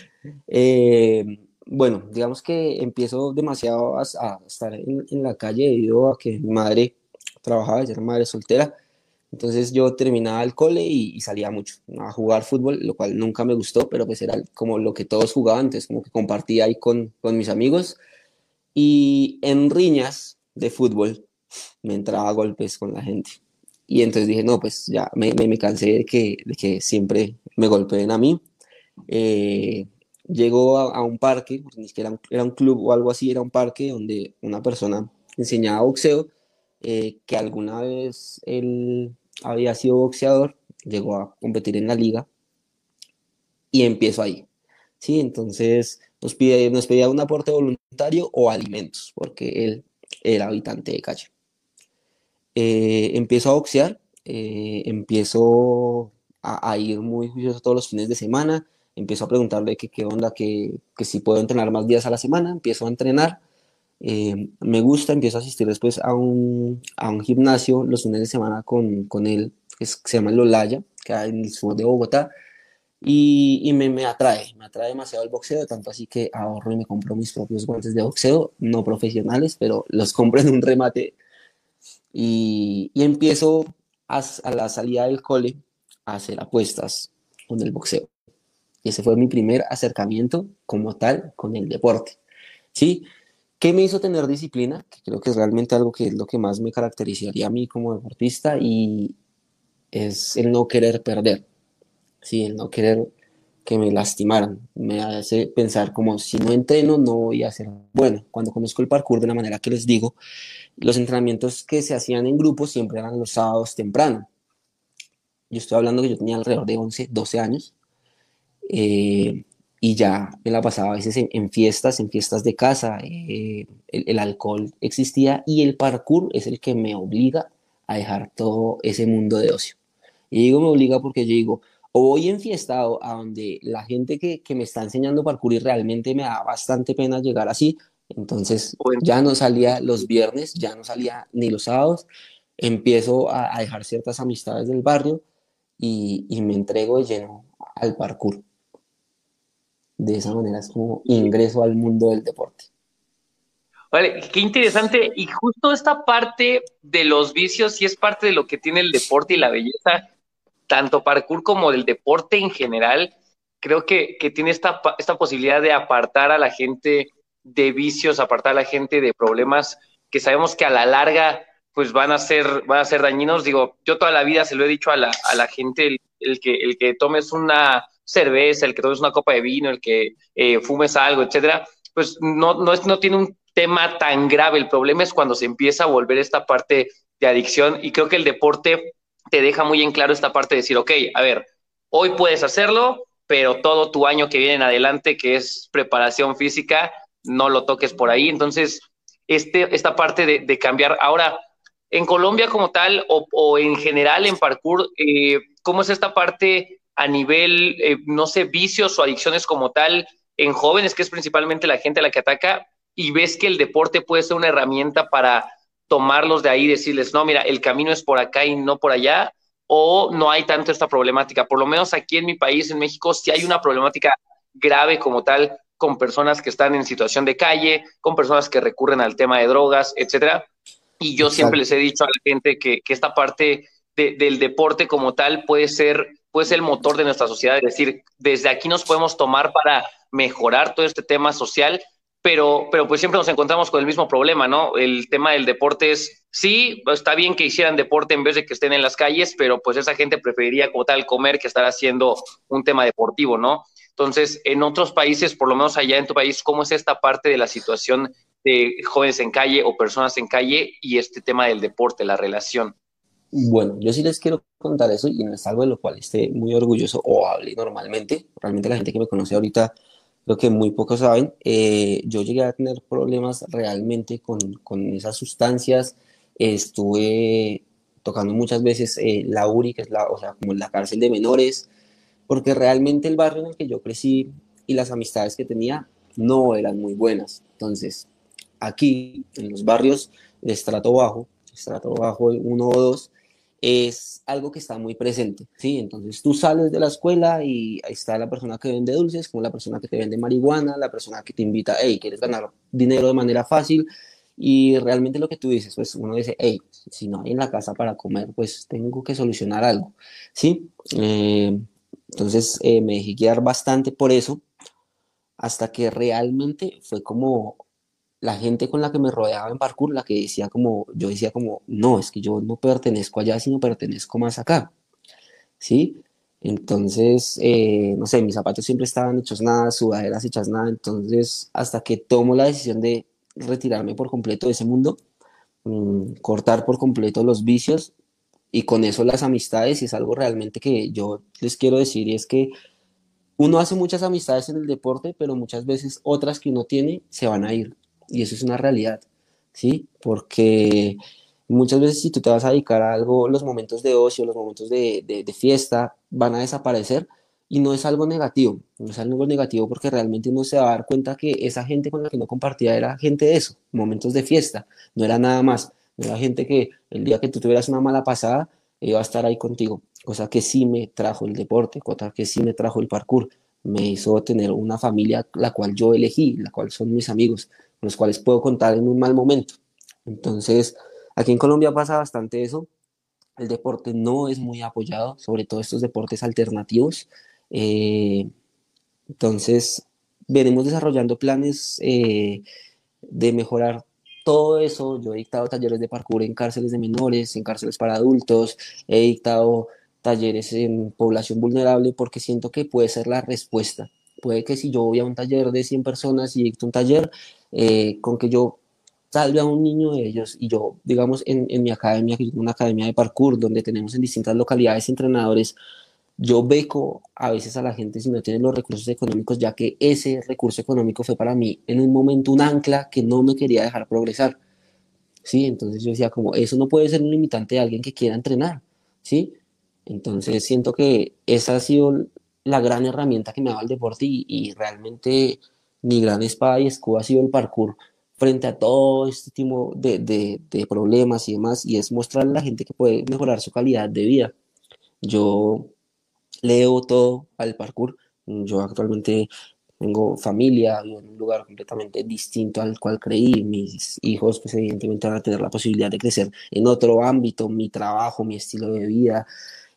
Eh, bueno, digamos que empiezo demasiado a, estar en, la calle debido a que mi madre trabajaba, era madre soltera, entonces yo terminaba el cole y, salía mucho a jugar fútbol, lo cual nunca me gustó, pero pues era como lo que todos jugaban, entonces como que compartía ahí con, con mis amigos. Y en riñas de fútbol me entraba a golpes con la gente. Y entonces dije, no, pues ya me, me, cansé de que, de que siempre me golpeen a mí. Eh, llegó a, un parque, ni siquiera era un club o algo así, era un parque donde una persona enseñaba boxeo, eh, que alguna vez él había sido boxeador, llegó a competir en la liga y empiezo ahí. Sí, entonces nos, pide, nos pedía un aporte voluntario o alimentos, porque él era habitante de calle. Eh, empiezo a boxear, eh, empiezo a, ir muy juicioso todos los fines de semana, empiezo a preguntarle qué onda, que, que si puedo entrenar más días a la semana, empiezo a entrenar eh, me gusta, empiezo a asistir después a un, a un gimnasio los fines de semana con, con él, que, se llama Lolaya, que hay en el sur de Bogotá, y, y me, me, atrae, me atrae demasiado el boxeo, tanto así que ahorro y me compro mis propios guantes de boxeo, no profesionales, pero los compro en un remate, y, y empiezo a, a la salida del cole a hacer apuestas con el boxeo. Y ese fue mi primer acercamiento como tal con el deporte. ¿Sí? ¿Qué me hizo tener disciplina? Que creo que es realmente algo que es lo que más me caracterizaría a mí como deportista y es el no querer perder. Sí, el no querer que me lastimaran. Me hace pensar como si no entreno no voy a ser bueno. Cuando conozco el parkour de la manera que les digo, los entrenamientos que se hacían en grupo siempre eran los sábados temprano. Yo estoy hablando que yo tenía alrededor de 11, 12 años. Eh, y ya me la pasaba a veces en, fiestas, en fiestas de casa, eh, el, alcohol existía y el parkour es el que me obliga a dejar todo ese mundo de ocio. Y digo me obliga porque yo digo, o voy enfiestado a donde la gente que, que me está enseñando parkour y realmente me da bastante pena llegar así, entonces ya no salía los viernes, ya no salía ni los sábados, empiezo a, a dejar ciertas amistades del barrio y, y me entrego de lleno al parkour de esa manera es como ingreso al mundo del deporte. Vale, qué interesante. Y justo esta parte de los vicios sí es parte de lo que tiene el deporte y la belleza, tanto parkour como del deporte en general. Creo que, que tiene esta, esta posibilidad de apartar a la gente de vicios, apartar a la gente de problemas que sabemos que a la larga pues van a ser, van a ser dañinos. Digo, yo toda la vida se lo he dicho a la, a la gente, el, el, que, el que tomes una cerveza, el que tomes una copa de vino, el que eh, fumes algo, etcétera, pues no, no, es, no tiene un tema tan grave. El problema es cuando se empieza a volver esta parte de adicción y creo que el deporte te deja muy en claro esta parte de decir, ok, a ver, hoy puedes hacerlo, pero todo tu año que viene en adelante, que es preparación física, no lo toques por ahí. Entonces, este, esta parte de, cambiar. Ahora, en Colombia como tal, o, en general en parkour, eh, ¿cómo es esta parte a nivel, eh, no sé, vicios o adicciones como tal en jóvenes, que es principalmente la gente a la que ataca, y ves que el deporte puede ser una herramienta para tomarlos de ahí y decirles, no, mira, el camino es por acá y no por allá, o no hay tanto esta problemática. Por lo menos aquí en mi país, en México, sí hay una problemática grave como tal con personas que están en situación de calle, con personas que recurren al tema de drogas, etcétera. Y yo siempre les he dicho a la gente que, que esta parte del deporte como tal puede ser pues el motor de nuestra sociedad, es decir, desde aquí nos podemos tomar para mejorar todo este tema social, pero, pero pues siempre nos encontramos con el mismo problema, ¿no? El tema del deporte es, sí, está bien que hicieran deporte en vez de que estén en las calles, pero pues esa gente preferiría como tal comer que estar haciendo un tema deportivo, ¿no? Entonces, en otros países, por lo menos allá en tu país, ¿cómo es esta parte de la situación de jóvenes en calle o personas en calle y este tema del deporte, la relación? Bueno, yo sí les quiero contar eso y no es algo de lo cual esté muy orgulloso o hable normalmente. Realmente la gente que me conoce ahorita, lo que muy pocos saben, eh, yo llegué a tener problemas realmente con, con esas sustancias. Estuve tocando muchas veces eh, la URI, que es la, o sea, como la cárcel de menores, porque realmente el barrio en el que yo crecí y las amistades que tenía no eran muy buenas. Entonces, aquí, en los barrios de estrato bajo, estrato bajo uno o dos, es algo que está muy presente, ¿sí? Entonces tú sales de la escuela y ahí está la persona que vende dulces, como la persona que te vende marihuana, la persona que te invita, hey, ¿quieres ganar dinero de manera fácil? Y realmente lo que tú dices, pues uno dice, hey, si no hay en la casa para comer, pues tengo que solucionar algo, ¿sí? Eh, entonces eh, me dejé guiar bastante por eso, hasta que realmente fue como la gente con la que me rodeaba en parkour, la que decía como, yo decía como, no, es que yo no pertenezco allá, sino pertenezco más acá, ¿sí? Entonces, eh, no sé, mis zapatos siempre estaban hechos nada, sudaderas hechas nada, entonces hasta que tomo la decisión de retirarme por completo de ese mundo, mm, cortar por completo los vicios y con eso las amistades, y es algo realmente que yo les quiero decir, y es que uno hace muchas amistades en el deporte, pero muchas veces otras que uno tiene se van a ir y eso es una realidad, ¿sí? Porque muchas veces si tú te vas a dedicar a algo, los momentos de ocio, los momentos de, de, fiesta van a desaparecer y no es algo negativo, no es algo negativo porque realmente uno se va a dar cuenta que esa gente con la que no compartía era gente de eso, momentos de fiesta, no era nada más, no era gente que el día que tú tuvieras una mala pasada iba a estar ahí contigo, cosa que sí me trajo el deporte, cosa que sí me trajo el parkour, me hizo tener una familia la cual yo elegí, la cual son mis amigos, los cuales puedo contar en un mal momento. Entonces, aquí en Colombia pasa bastante eso. El deporte no es muy apoyado, sobre todo estos deportes alternativos. Eh, Entonces, venimos desarrollando planes eh, de mejorar todo eso. Yo he dictado talleres de parkour en cárceles de menores, en cárceles para adultos, he dictado talleres en población vulnerable porque siento que puede ser la respuesta. Puede que si yo voy a un taller de 100 personas y dicto un taller, eh, con que yo salve a un niño de ellos y yo, digamos, en, en mi academia, que es una academia de parkour donde tenemos en distintas localidades entrenadores, yo beco a veces a la gente si no tiene los recursos económicos, ya que ese recurso económico fue para mí en un momento un ancla que no me quería dejar progresar. ¿Sí? Entonces yo decía como, eso no puede ser un limitante de alguien que quiera entrenar, ¿sí? Entonces siento que esa ha sido la gran herramienta que me ha dado el deporte y, y realmente mi gran espada y escudo ha sido el parkour frente a todo este tipo de, de, problemas y demás, y es mostrarle a la gente que puede mejorar su calidad de vida. Yo leo todo al parkour. Yo actualmente tengo familia, vivo en un lugar completamente distinto al cual creí. Mis hijos, pues evidentemente van a tener la posibilidad de crecer en otro ámbito, mi trabajo, mi estilo de vida.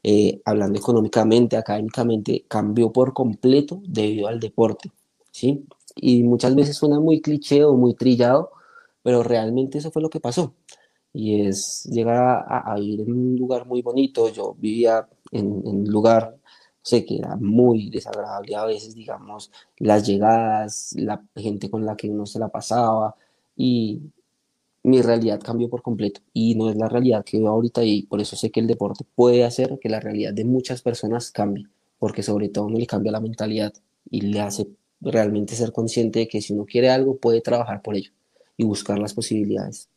Eh, hablando económicamente, académicamente, cambió por completo debido al deporte, ¿sí? Y muchas veces suena muy cliché o muy trillado, pero realmente eso fue lo que pasó. Y es llegar a, vivir en un lugar muy bonito. Yo vivía en, en un lugar sé que era muy desagradable a veces, digamos, las llegadas, la gente con la que uno se la pasaba y mi realidad cambió por completo y no es la realidad que veo ahorita y por eso sé que el deporte puede hacer que la realidad de muchas personas cambie, porque sobre todo uno le cambia la mentalidad y le hace realmente ser consciente de que si uno quiere algo puede trabajar por ello y buscar las posibilidades.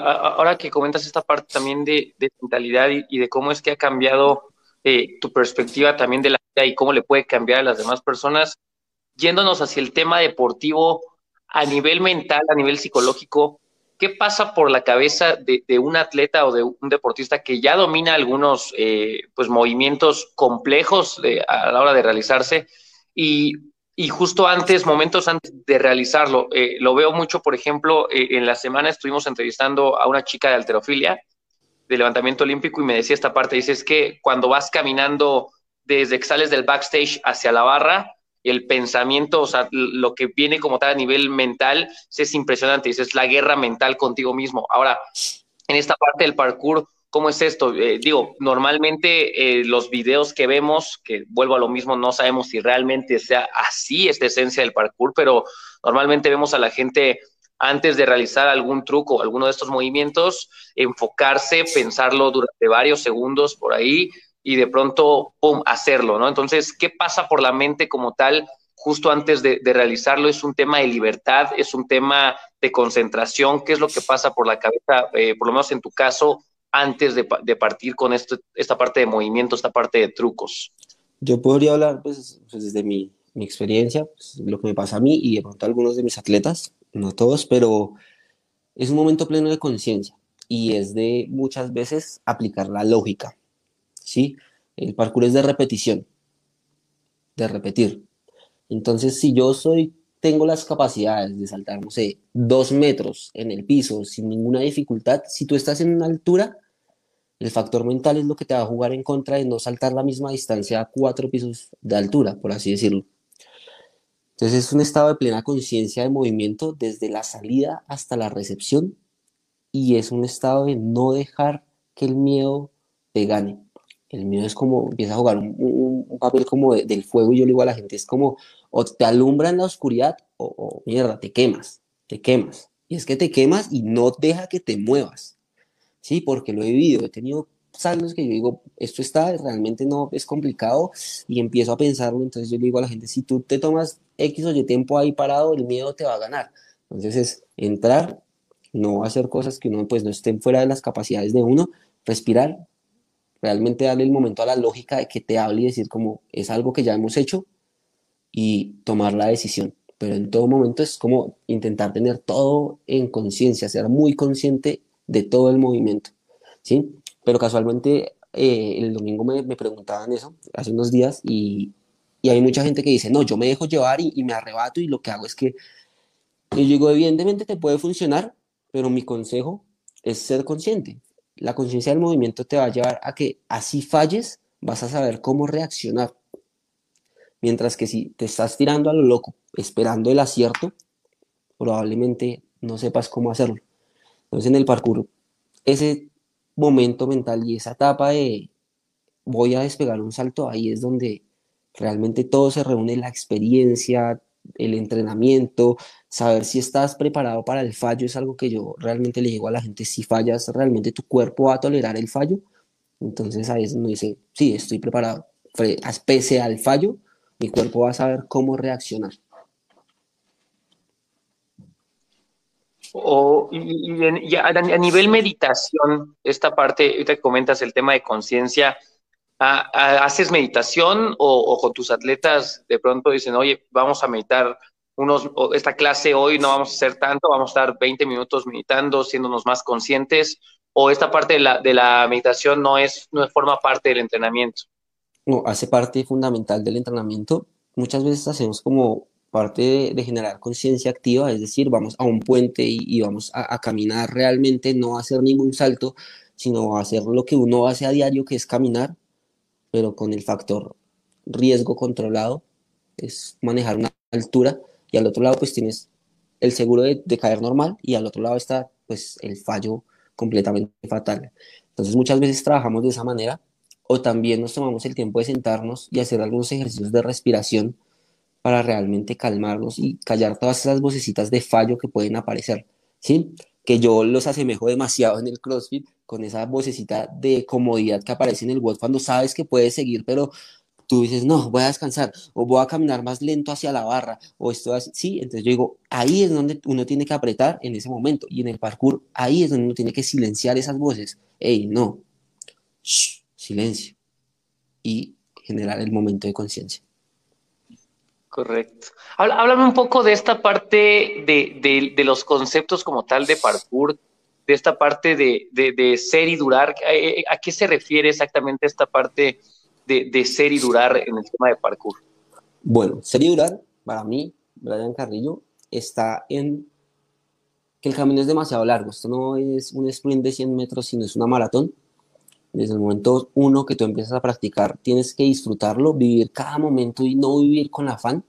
Ahora que comentas esta parte también de, de mentalidad y, y, de cómo es que ha cambiado eh, tu perspectiva también de la vida y cómo le puede cambiar a las demás personas, yéndonos hacia el tema deportivo a nivel mental, a nivel psicológico, ¿qué pasa por la cabeza de, de un atleta o de un deportista que ya domina algunos eh, pues, movimientos complejos de, a la hora de realizarse y, y, justo antes, momentos antes de realizarlo? Eh, lo veo mucho, por ejemplo, eh, en la semana estuvimos entrevistando a una chica de alterofilia de levantamiento olímpico y me decía esta parte, dice, es que cuando vas caminando desde que sales del backstage hacia la barra, el pensamiento, o sea, lo que viene como tal a nivel mental, es impresionante, es la guerra mental contigo mismo. Ahora, en esta parte del parkour, ¿cómo es esto? Eh, digo, normalmente eh, los videos que vemos, que vuelvo a lo mismo, no sabemos si realmente sea así esta esencia del parkour, pero normalmente vemos a la gente antes de realizar algún truco alguno de estos movimientos, enfocarse, pensarlo durante varios segundos por ahí y de pronto, ¡pum!, hacerlo, ¿no? Entonces, ¿qué pasa por la mente como tal justo antes de, realizarlo? ¿Es un tema de libertad? ¿Es un tema de concentración? ¿Qué es lo que pasa por la cabeza, eh, por lo menos en tu caso, antes de, partir con esta parte de movimiento, esta parte de trucos? Yo podría hablar, pues, pues desde mi, mi experiencia, pues, lo que me pasa a mí y de pronto a algunos de mis atletas no todos, pero es un momento pleno de conciencia y es de muchas veces aplicar la lógica, ¿sí? El parkour es de repetición, de repetir. Entonces, si yo soy, tengo las capacidades de saltar, no sé, dos metros en el piso sin ninguna dificultad, si tú estás en una altura, el factor mental es lo que te va a jugar en contra de no saltar la misma distancia a cuatro pisos de altura, por así decirlo. Entonces es un estado de plena conciencia de movimiento desde la salida hasta la recepción y es un estado de no dejar que el miedo te gane. El miedo es como, empieza a jugar un, un, un papel como de, del fuego y yo le digo a la gente, es como o te alumbra en la oscuridad o, o mierda, te quemas, te quemas. Y es que te quemas y no deja que te muevas. Sí, porque lo he vivido, he tenido años que yo digo, esto está, realmente no es complicado y empiezo a pensarlo, entonces yo le digo a la gente, si tú te tomas X o Y tiempo ahí parado, el miedo te va a ganar. Entonces es entrar, no hacer cosas que uno pues no estén fuera de las capacidades de uno, respirar, realmente darle el momento a la lógica de que te hable y decir como es algo que ya hemos hecho y tomar la decisión. Pero en todo momento es como intentar tener todo en conciencia, ser muy consciente de todo el movimiento. ¿sí? pero casualmente eh, el domingo me, me, preguntaban eso hace unos días y, y, hay mucha gente que dice, no, yo me dejo llevar y, y, me arrebato y lo que hago es que, y yo digo, evidentemente te puede funcionar, pero mi consejo es ser consciente. La conciencia del movimiento te va a llevar a que así falles, vas a saber cómo reaccionar. Mientras que si te estás tirando a lo loco, esperando el acierto, probablemente no sepas cómo hacerlo. Entonces en el parkour, ese momento mental y esa etapa de voy a despegar un salto, ahí es donde realmente todo se reúne, la experiencia, el entrenamiento, saber si estás preparado para el fallo es algo que yo realmente le digo a la gente, si fallas, realmente tu cuerpo va a tolerar el fallo. Entonces ahí es donde dice, sí, estoy preparado. Pese al fallo, mi cuerpo va a saber cómo reaccionar. O, y, a, nivel meditación, esta parte, ahorita comentas el tema de conciencia, ¿haces meditación o, con tus atletas de pronto dicen, oye, vamos a meditar unos, esta clase hoy no vamos a hacer tanto, vamos a estar 20 minutos meditando, siéndonos más conscientes, o esta parte de la, de la meditación no es, no forma parte del entrenamiento? No, hace parte fundamental del entrenamiento. Muchas veces hacemos como parte de, generar conciencia activa, es decir, vamos a un puente y, vamos a, caminar realmente, no a hacer ningún salto, sino a hacer lo que uno hace a diario, que es caminar, pero con el factor riesgo controlado, es manejar una altura, y al otro lado pues tienes el seguro de, caer normal, y al otro lado está pues el fallo completamente fatal. Entonces muchas veces trabajamos de esa manera, o también nos tomamos el tiempo de sentarnos y hacer algunos ejercicios de respiración para realmente calmarnos y callar todas esas vocecitas de fallo que pueden aparecer, ¿sí? Que yo los asemejo demasiado en el CrossFit con esa vocecita de comodidad que aparece en el WOD cuando sabes que puedes seguir, pero tú dices, no, voy a descansar, o voy a caminar más lento hacia la barra, o esto así, sí, entonces yo digo, ahí es donde uno tiene que apretar en ese momento, y en el parkour, ahí es donde uno tiene que silenciar esas voces, hey, no, silencio, y generar el momento de conciencia. Correcto. Háblame un poco de esta parte de, los conceptos como tal de parkour, de esta parte de, ser y durar. ¿A, qué se refiere exactamente esta parte de, ser y durar en el tema de parkour? Bueno, ser y durar, para mí, Brian Carrillo, está en que el camino es demasiado largo. Esto no es un sprint de 100 metros, sino es una maratón. Desde el momento uno que tú empiezas a practicar, tienes que disfrutarlo, vivir cada momento y no vivir con afán,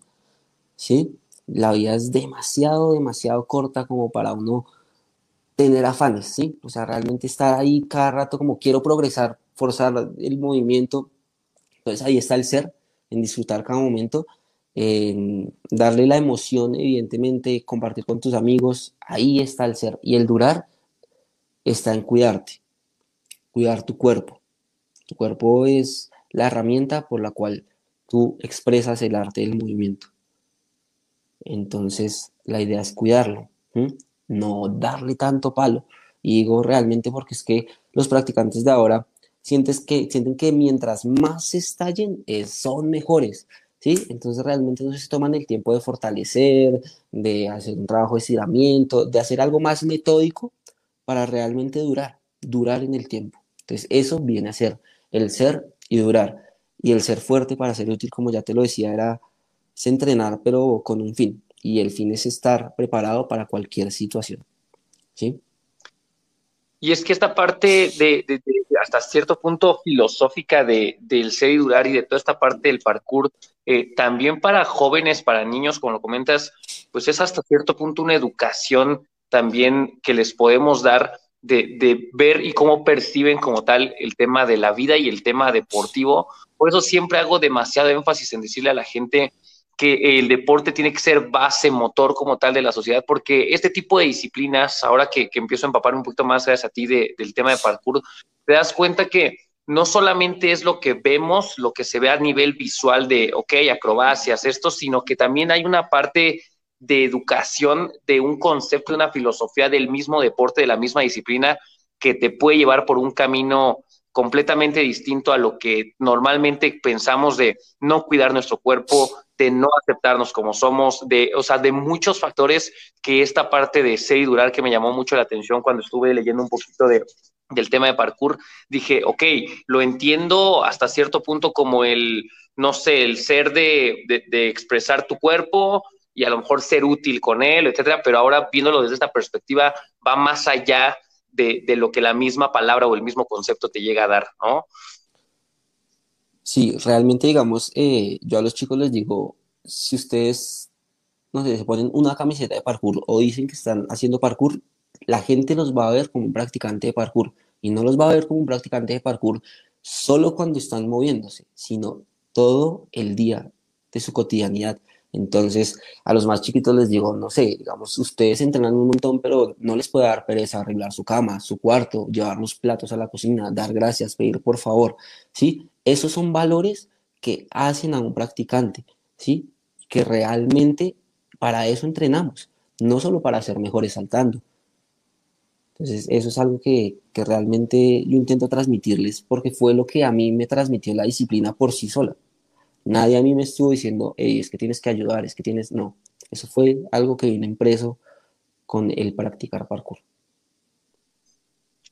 ¿sí? La vida es demasiado, demasiado corta como para uno tener afanes, ¿sí? O sea, realmente estar ahí cada rato como quiero progresar, forzar el movimiento. Entonces ahí está el ser, en disfrutar cada momento, en darle la emoción, evidentemente, compartir con tus amigos, ahí está el ser. Y el durar está en cuidarte, cuidar tu cuerpo. Tu cuerpo es la herramienta por la cual tú expresas el arte del movimiento. Entonces, la idea es cuidarlo, no darle tanto palo. Y digo realmente porque es que los practicantes de ahora que, sienten que mientras más se estallen, son mejores. ¿Sí? Entonces realmente no se toman el tiempo de fortalecer, de hacer un trabajo de estiramiento, de hacer algo más metódico para realmente durar, durar en el tiempo. Entonces, eso viene a ser el ser y durar. Y el ser fuerte para ser útil, como ya te lo decía, era entrenar, pero con un fin. Y el fin es estar preparado para cualquier situación. ¿Sí? Y es que esta parte de, hasta cierto punto filosófica de, del ser y durar y de toda esta parte del parkour, eh, también para jóvenes, para niños, como lo comentas, pues es hasta cierto punto una educación también que les podemos dar de, ver y cómo perciben como tal el tema de la vida y el tema deportivo. Por eso siempre hago demasiado énfasis en decirle a la gente que el deporte tiene que ser base, motor como tal de la sociedad, porque este tipo de disciplinas, ahora que, empiezo a empapar un poquito más gracias a ti del tema de parkour, te das cuenta que no solamente es lo que vemos, lo que se ve a nivel visual de, ok, acrobacias, esto, sino que también hay una parte de educación, de un concepto, una filosofía del mismo deporte, de la misma disciplina, que te puede llevar por un camino completamente distinto a lo que normalmente pensamos de no cuidar nuestro cuerpo, de no aceptarnos como somos, de, o sea, de muchos factores que esta parte de ser y durar que me llamó mucho la atención cuando estuve leyendo un poquito de, del tema de parkour, dije, ok, lo entiendo hasta cierto punto como el, no sé, el ser de, de expresar tu cuerpo, y a lo mejor ser útil con él, etcétera, pero ahora viéndolo desde esta perspectiva va más allá de, lo que la misma palabra o el mismo concepto te llega a dar, ¿no? Sí, realmente, digamos, eh, yo a los chicos les digo, si ustedes, no sé, se ponen una camiseta de parkour o dicen que están haciendo parkour, la gente los va a ver como un practicante de parkour y no los va a ver como un practicante de parkour solo cuando están moviéndose, sino todo el día de su cotidianidad. Entonces, a los más chiquitos les digo, no sé, digamos, ustedes entrenan un montón, pero no les puede dar pereza arreglar su cama, su cuarto, llevar los platos a la cocina, dar gracias, pedir por favor, ¿sí? Esos son valores que hacen a un practicante, ¿sí? Que realmente para eso entrenamos, no solo para ser mejores saltando. Entonces, eso es algo que, que realmente yo intento transmitirles porque fue lo que a mí me transmitió la disciplina por sí sola. Nadie a mí me estuvo diciendo, es que tienes que ayudar, es que tienes... No, eso fue algo que vino impreso con el practicar parkour.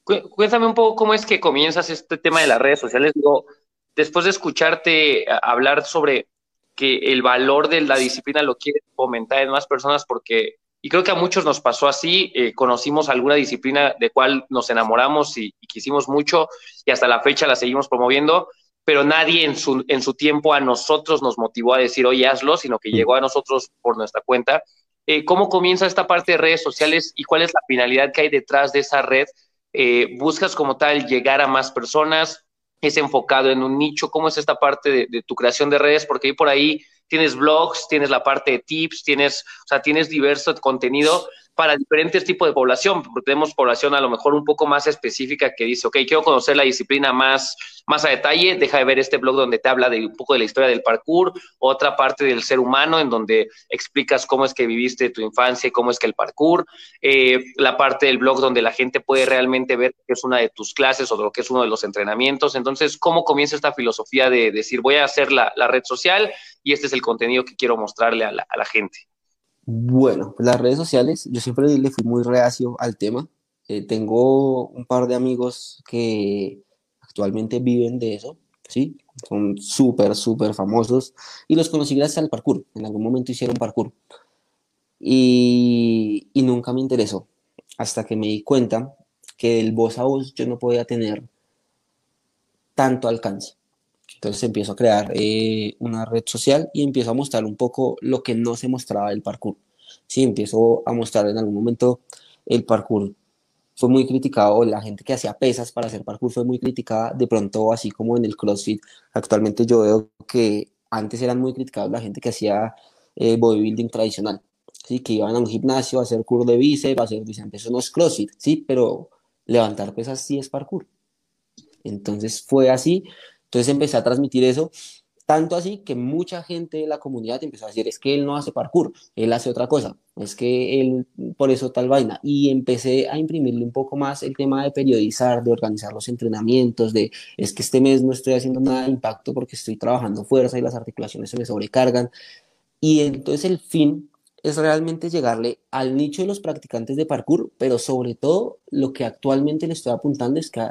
Cuéntame un poco cómo es que comienzas este tema de las redes sociales. Digo, después de escucharte hablar sobre que el valor de la disciplina lo quiere fomentar en más personas porque, y creo que a muchos nos pasó así, eh, conocimos alguna disciplina de cual nos enamoramos y, y, quisimos mucho y hasta la fecha la seguimos promoviendo, pero nadie en su, en su tiempo a nosotros nos motivó a decir, oye, hazlo, sino que llegó a nosotros por nuestra cuenta. Eh, ¿Cómo comienza esta parte de redes sociales y cuál es la finalidad que hay detrás de esa red? Eh, ¿Buscas como tal llegar a más personas? ¿Es enfocado en un nicho? ¿Cómo es esta parte de, de tu creación de redes? Porque ahí por ahí tienes blogs, tienes la parte de tips, tienes, o sea, tienes diverso contenido para diferentes tipos de población, porque tenemos población a lo mejor un poco más específica que dice, ok, quiero conocer la disciplina más, más a detalle, deja de ver este blog donde te habla de un poco de la historia del parkour, otra parte del ser humano en donde explicas cómo es que viviste tu infancia y cómo es que el parkour, eh, la parte del blog donde la gente puede realmente ver qué es una de tus clases o lo que es uno de los entrenamientos. Entonces, ¿cómo comienza esta filosofía de decir, voy a hacer la, la red social y este es el contenido que quiero mostrarle a la, a la gente? Bueno, las redes sociales, yo siempre le fui muy reacio al tema. Eh, tengo un par de amigos que actualmente viven de eso, ¿sí? Son súper, súper famosos y los conocí gracias al parkour. En algún momento hicieron parkour y, y nunca me interesó hasta que me di cuenta que del voz a voz yo no podía tener tanto alcance. Entonces empiezo a crear eh, una red social y empiezo a mostrar un poco lo que no se mostraba del parkour. Sí, empiezo a mostrar en algún momento el parkour. Fue muy criticado, la gente que hacía pesas para hacer parkour fue muy criticada, de pronto así como en el CrossFit. Actualmente yo veo que antes eran muy criticados la gente que hacía eh, bodybuilding tradicional, ¿sí? que iban a un gimnasio a hacer curl de bíceps, a hacer bíceps. Eso no es CrossFit, sí, pero levantar pesas sí es parkour. Entonces fue así entonces empecé a transmitir eso, tanto así que mucha gente de la comunidad empezó a decir, es que él no hace parkour, él hace otra cosa, es que él por eso tal vaina. Y empecé a imprimirle un poco más el tema de periodizar, de organizar los entrenamientos, de, es que este mes no estoy haciendo nada de impacto porque estoy trabajando fuerza y las articulaciones se me sobrecargan. Y entonces el fin es realmente llegarle al nicho de los practicantes de parkour, pero sobre todo lo que actualmente le estoy apuntando es que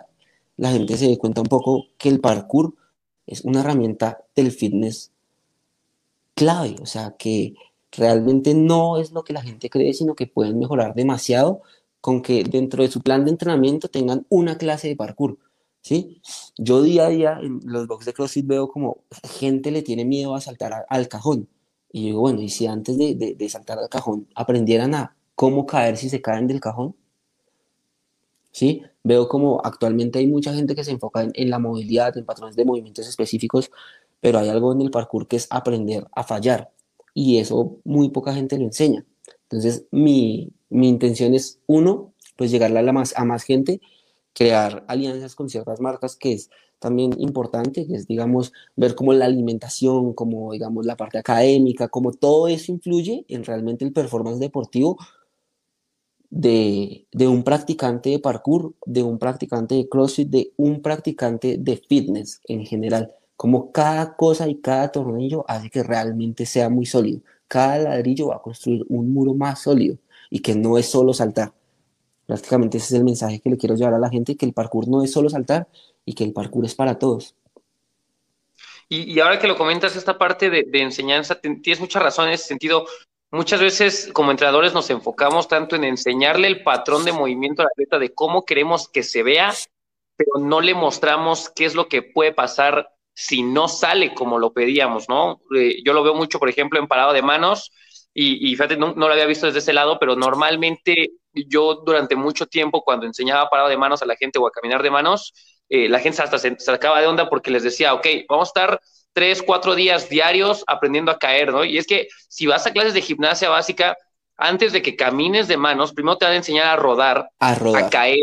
la gente se dé cuenta un poco que el parkour es una herramienta del fitness clave, o sea, que realmente no es lo que la gente cree, sino que pueden mejorar demasiado con que dentro de su plan de entrenamiento tengan una clase de parkour, ¿sí? Yo día a día en los box de CrossFit veo como gente le tiene miedo a saltar al cajón, y yo digo, bueno, ¿y si antes de, de saltar al cajón aprendieran a cómo caer si se caen del cajón? ¿sí? Veo como actualmente hay mucha gente que se enfoca en, la movilidad, en patrones de movimientos específicos, pero hay algo en el parkour que es aprender a fallar y eso muy poca gente lo enseña. Entonces, mi, intención es, uno, pues llegarle a, la más, a más gente, crear alianzas con ciertas marcas, que es también importante, que es, digamos, ver cómo la alimentación, como, digamos, la parte académica, como todo eso influye en realmente el performance deportivo, de, de, un practicante de parkour, de un practicante de CrossFit, de un practicante de fitness en general. Como cada cosa y cada tornillo hace que realmente sea muy sólido. Cada ladrillo va a construir un muro más sólido y que no es solo saltar. Prácticamente ese es el mensaje que le quiero llevar a la gente, que el parkour no es solo saltar y que el parkour es para todos. Y, y ahora que lo comentas, esta parte de, de enseñanza, tienes mucha razón en ese sentido muchas veces como entrenadores nos enfocamos tanto en enseñarle el patrón de movimiento a la atleta de cómo queremos que se vea, pero no le mostramos qué es lo que puede pasar si no sale como lo pedíamos, ¿no? Eh, yo lo veo mucho, por ejemplo, en parado de manos, y, fíjate, no, lo había visto desde ese lado, pero normalmente yo durante mucho tiempo, cuando enseñaba parado de manos a la gente o a caminar de manos, eh, la gente hasta se sacaba de onda porque les decía, ok, vamos a estar tres, cuatro días diarios aprendiendo a caer, ¿no? Y es que si vas a clases de gimnasia básica, antes de que camines de manos, primero te van a enseñar a rodar, a, rodar. a caer,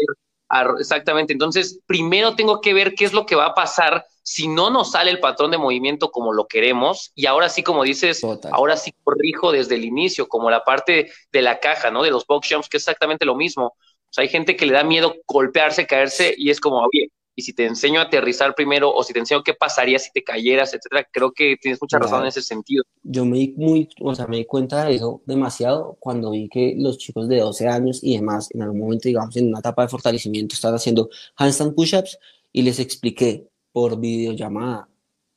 exactamente. Entonces, primero tengo que ver qué es lo que va a pasar si no nos sale el patrón de movimiento como lo queremos. Y ahora sí, como dices, ahora sí corrijo desde el inicio, como la parte de la caja, ¿no? De los box jumps, que es exactamente lo mismo. O sea, hay gente que le da miedo golpearse, caerse, y es como, oye, y si te enseño a aterrizar primero o si te enseño qué pasaría si te cayeras, etcétera, creo que tienes mucha razón en ese sentido. Yo me di muy, o sea, me di cuenta de eso demasiado cuando vi que los chicos de 12 años y demás, en algún momento, digamos, en una etapa de fortalecimiento, estaban haciendo handstand push-ups y les expliqué por videollamada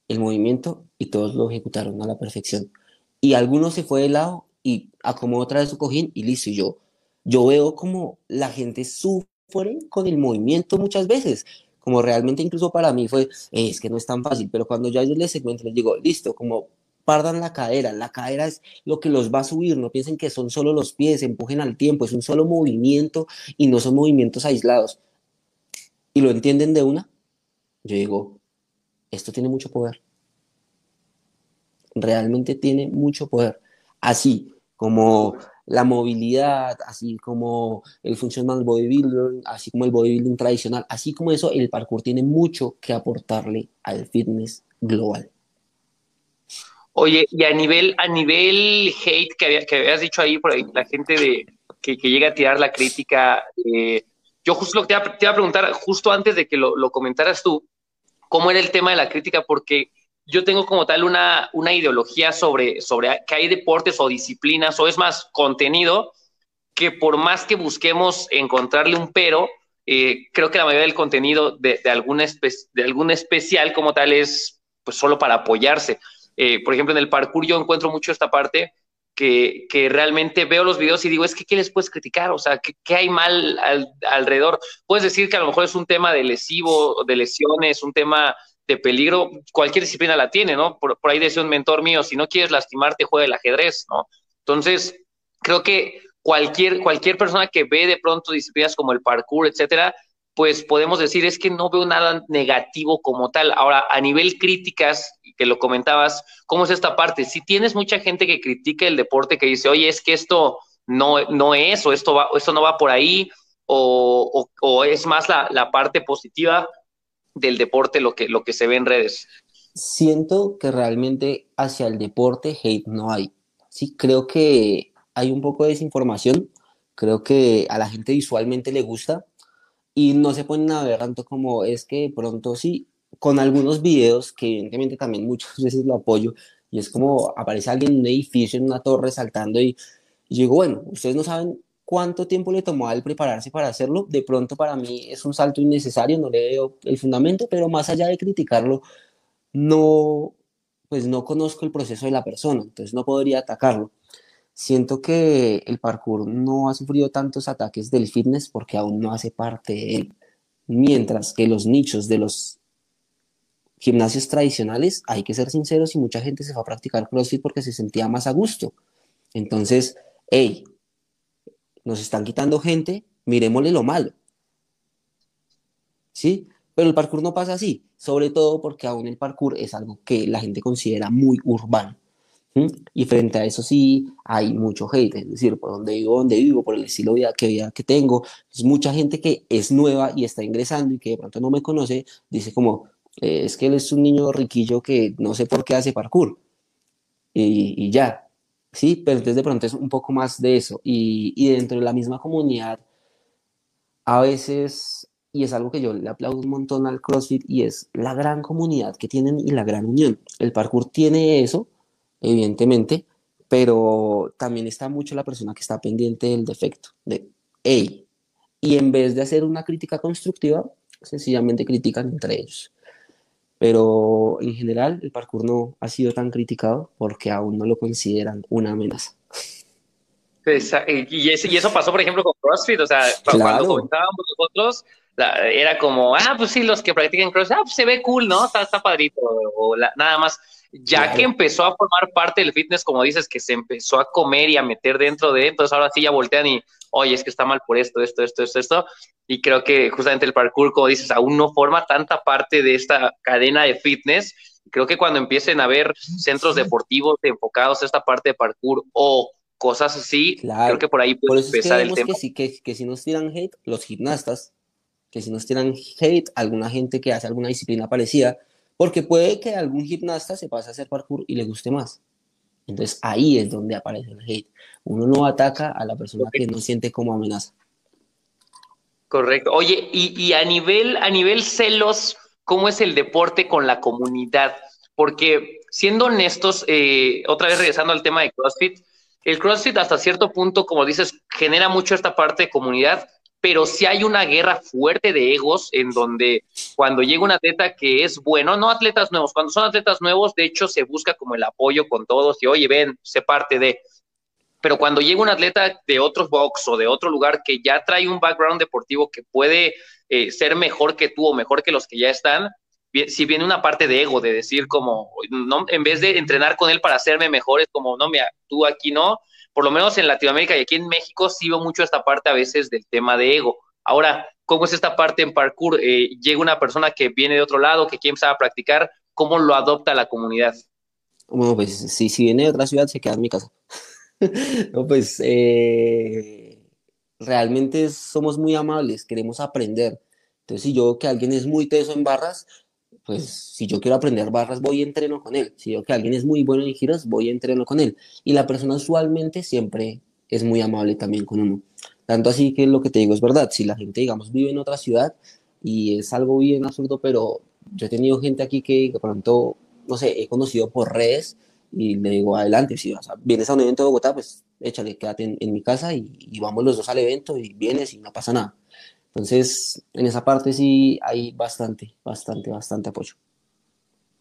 el movimiento y todos lo ejecutaron a la perfección. Y algunos se fue de lado y acomodó otra vez su cojín y listo. Y yo, yo veo como la gente sufre con el movimiento muchas veces como realmente incluso para mí fue, es que no es tan fácil, pero cuando ya yo les segmento, les digo, listo, como pardan la cadera, la cadera es lo que los va a subir, no piensen que son solo los pies, empujen al tiempo, es un solo movimiento y no son movimientos aislados. Y lo entienden de una, yo digo, esto tiene mucho poder. Realmente tiene mucho poder. Así como la movilidad, así como el funcional bodybuilding, así como el bodybuilding tradicional, así como eso, el parkour tiene mucho que aportarle al fitness global. Oye, y a nivel, a nivel hate que, que habías dicho ahí, por ahí, la gente de, que, llega a tirar la crítica, eh, yo justo lo que te iba, a preguntar, justo antes de que lo comentaras tú, ¿cómo era el tema de la crítica? Porque yo tengo como tal una, una ideología sobre, sobre que hay deportes o disciplinas, o es más, contenido, que por más que busquemos encontrarle un pero, eh, creo que la mayoría del contenido de, de, algún de algún especial como tal es pues solo para apoyarse. Eh, por ejemplo, en el parkour yo encuentro mucho esta parte que, que, realmente veo los videos y digo, es que ¿qué les puedes criticar? O sea, ¿qué, qué hay mal alrededor? Puedes decir que a lo mejor es un tema de lesivo, de lesiones, un tema de peligro, cualquier disciplina la tiene, ¿no? Por, ahí decía un mentor mío, si no quieres lastimarte, juega el ajedrez, ¿no? Entonces, creo que cualquier, cualquier persona que ve de pronto disciplinas como el parkour, etcétera, pues podemos decir es que no veo nada negativo como tal. Ahora, a nivel críticas, que lo comentabas, ¿cómo es esta parte? Si tienes mucha gente que critica el deporte, que dice, oye, es que esto no, no es, o esto, va, esto no va por ahí, o, o, es más la, la parte positiva, del deporte lo que, lo que se ve en redes? Siento que realmente hacia el deporte hate no hay. Sí, creo que hay un poco de desinformación. Creo que a la gente visualmente le gusta y no se ponen a ver tanto como es que pronto sí, con algunos videos que evidentemente también muchas veces lo apoyo y es como aparece alguien en un edificio, en una torre saltando y, y digo, bueno, ustedes no saben cuánto tiempo le tomó a él prepararse para hacerlo. De pronto para mí es un salto innecesario, no le veo el fundamento, pero más allá de criticarlo, no, pues no conozco el proceso de la persona, entonces no podría atacarlo. Siento que el parkour no ha sufrido tantos ataques del fitness porque aún no hace parte de él. Mientras que los nichos de los gimnasios tradicionales, hay que ser sinceros y mucha gente se va a practicar CrossFit porque se sentía más a gusto. Entonces, hey, nos están quitando gente, miremosle lo malo. ¿Sí? Pero el parkour no pasa así, sobre todo porque aún el parkour es algo que la gente considera muy urbano. Y frente a eso sí hay mucho hate, es decir, por donde vivo, donde vivo, por el estilo de vida que, que tengo, es mucha gente que es nueva y está ingresando y que de pronto no me conoce, dice como, eh, es que él es un niño riquillo que no sé por qué hace parkour. Y ya, Sí, pero entonces de pronto es un poco más de eso. Y, y, dentro de la misma comunidad, a veces, y es algo que yo le aplaudo un montón al CrossFit, y es la gran comunidad que tienen y la gran unión. El parkour tiene eso, evidentemente, pero también está mucho la persona que está pendiente del defecto, de, hey, y en vez de hacer una crítica constructiva, sencillamente critican entre ellos pero en general el parkour no ha sido tan criticado porque aún no lo consideran una amenaza. Pues, y, eso pasó, por ejemplo, con CrossFit, o sea, cuando comentábamos nosotros, era como, ah, pues sí, los que practican CrossFit, ah, pues se ve cool, ¿no? Está, está padrito, o nada más. Ya que empezó a formar parte del fitness, como dices, que se empezó a comer y a meter dentro de, entonces ahora sí ya voltean y, oye, es que está mal por esto, esto, esto, esto, esto. Y creo que justamente el parkour, como dices, aún no forma tanta parte de esta cadena de fitness. Creo que cuando empiecen a haber centros deportivos enfocados a esta parte de parkour o cosas así, creo que por ahí puede empezar el tema. Que si, que, que si nos tiran hate, los gimnastas, que si nos tiran hate, alguna gente que hace alguna disciplina parecida, porque puede que algún gimnasta se pase a hacer parkour y le guste más. Entonces ahí es donde aparece el hate. Uno no ataca a la persona que no siente como amenaza. Correcto. Oye, y, a nivel, a nivel celos, ¿cómo es el deporte con la comunidad? Porque siendo honestos, eh, otra vez regresando al tema de CrossFit, el CrossFit hasta cierto punto, como dices, genera mucho esta parte de comunidad, pero sí hay una guerra fuerte de egos en donde cuando llega un atleta que es bueno, no atletas nuevos, cuando son atletas nuevos, de hecho se busca como el apoyo con todos y oye, ven, sé parte de. Pero cuando llega un atleta de otros box o de otro lugar que ya trae un background deportivo que puede eh, ser mejor que tú o mejor que los que ya están, si viene una parte de ego, de decir como, no, en vez de entrenar con él para hacerme mejor, es como, no, mira, tú aquí no, por lo menos en Latinoamérica y aquí en México sí veo mucho esta parte a veces del tema de ego. Ahora, ¿cómo es esta parte en parkour? Eh, llega una persona que viene de otro lado, que quiere empezar a practicar, ¿cómo lo adopta la comunidad? Bueno, pues si, si viene de otra ciudad, se queda en mi casa. no, pues eh, realmente somos muy amables, queremos aprender. Entonces, si yo que alguien es muy teso en barras, pues si yo quiero aprender barras, voy y entreno con él. Si yo que alguien es muy bueno en giros, voy y entreno con él. Y la persona usualmente siempre es muy amable también con uno. Tanto así que lo que te digo es verdad. Si la gente, digamos, vive en otra ciudad y es algo bien absurdo, pero yo he tenido gente aquí que de pronto, no sé, he conocido por redes y le digo, adelante, si vienes a un evento de Bogotá, pues échale, quédate en, mi casa y, vamos los dos al evento y vienes y no pasa nada. Entonces, en esa parte sí hay bastante, bastante, bastante apoyo.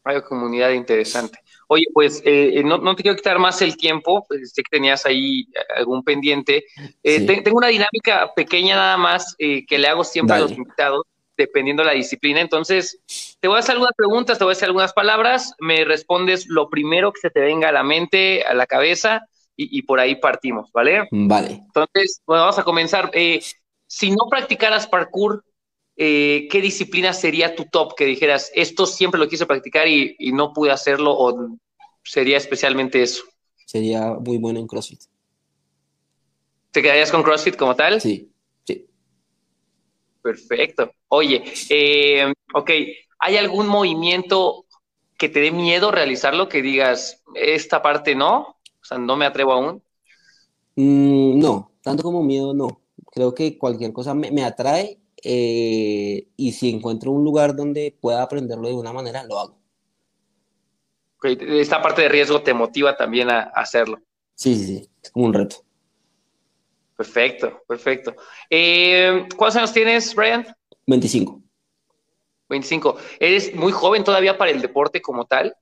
Hay comunidad interesante. Oye, pues eh, eh, no, te quiero quitar más el tiempo, pues, sé que tenías ahí algún pendiente. Eh, tengo una dinámica pequeña nada más que le hago siempre a los invitados, dependiendo de la disciplina. Entonces, te voy a hacer algunas preguntas, te voy a hacer algunas palabras, me respondes lo primero que se te venga a la mente, a la cabeza, y, y por ahí partimos, ¿vale? Vale. Entonces, bueno, vamos a comenzar si no practicaras parkour, eh, ¿qué disciplina sería tu top que dijeras, esto siempre lo quise practicar y, no pude hacerlo o sería especialmente eso? Sería muy bueno en CrossFit. ¿Te quedarías con CrossFit como tal? Sí, sí. Perfecto. Oye, eh, ok, ¿hay algún movimiento que te dé miedo realizarlo, que digas, esta parte no? O sea, no me atrevo aún. Mm, no, tanto como miedo no creo que cualquier cosa me, atrae eh, y si encuentro un lugar donde pueda aprenderlo de una manera, lo hago. Esta parte de riesgo te motiva también a, hacerlo. Sí, sí, sí, es como un reto. Perfecto, perfecto. Eh, ¿Cuántos años tienes, Brian? 25. 25. ¿Eres muy joven todavía para el deporte como tal?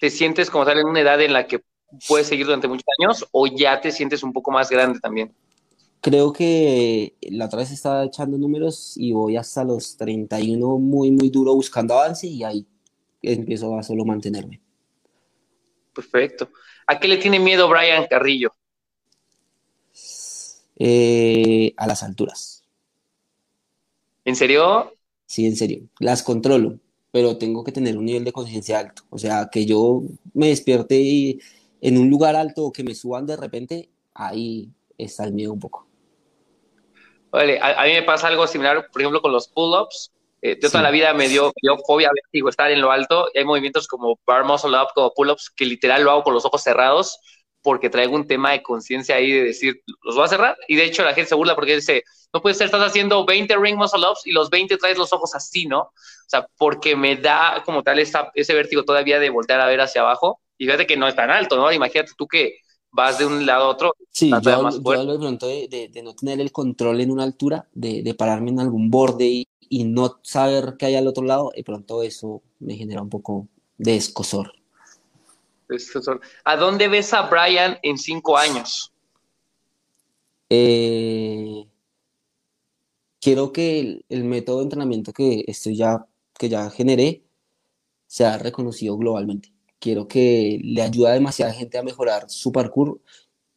¿Te sientes como tal en una edad en la que puedes seguir durante muchos años o ya te sientes un poco más grande también? Creo que la otra vez estaba echando números y voy hasta los 31 muy, muy duro buscando avance y ahí empiezo a solo mantenerme. Perfecto. ¿A qué le tiene miedo Brian Carrillo? Eh, a las alturas. ¿En serio? Sí, en serio. Las controlo, pero tengo que tener un nivel de conciencia alto. O sea, que yo me despierte en un lugar alto o que me suban de repente, ahí está el miedo un poco. Vale, a, mí me pasa algo similar, por ejemplo, con los pull-ups. Eh, yo toda la vida me dio, dio fobia digo, estar en lo alto. Y hay movimientos como bar muscle up, como pull-ups, que literal lo hago con los ojos cerrados porque traigo un tema de conciencia ahí de decir, los voy a cerrar. Y de hecho la gente se burla porque dice, no puede ser, estás haciendo 20 ring muscle ups y los 20 traes los ojos así, ¿no? O sea, porque me da como tal ese vértigo todavía de voltear a ver hacia abajo. Y fíjate que no es tan alto, ¿no? Imagínate tú que vas de un lado a otro. Sí, yo, hablo, de pronto de, no tener el control en una altura, de, pararme en algún borde y, no saber qué hay al otro lado, y pronto eso me genera un poco de escosor. ¿A dónde ves a Brian en cinco años? Eh, quiero que el, método de entrenamiento que, estoy ya, que ya generé sea reconocido globalmente. Quiero que le ayude a demasiada gente a mejorar su parkour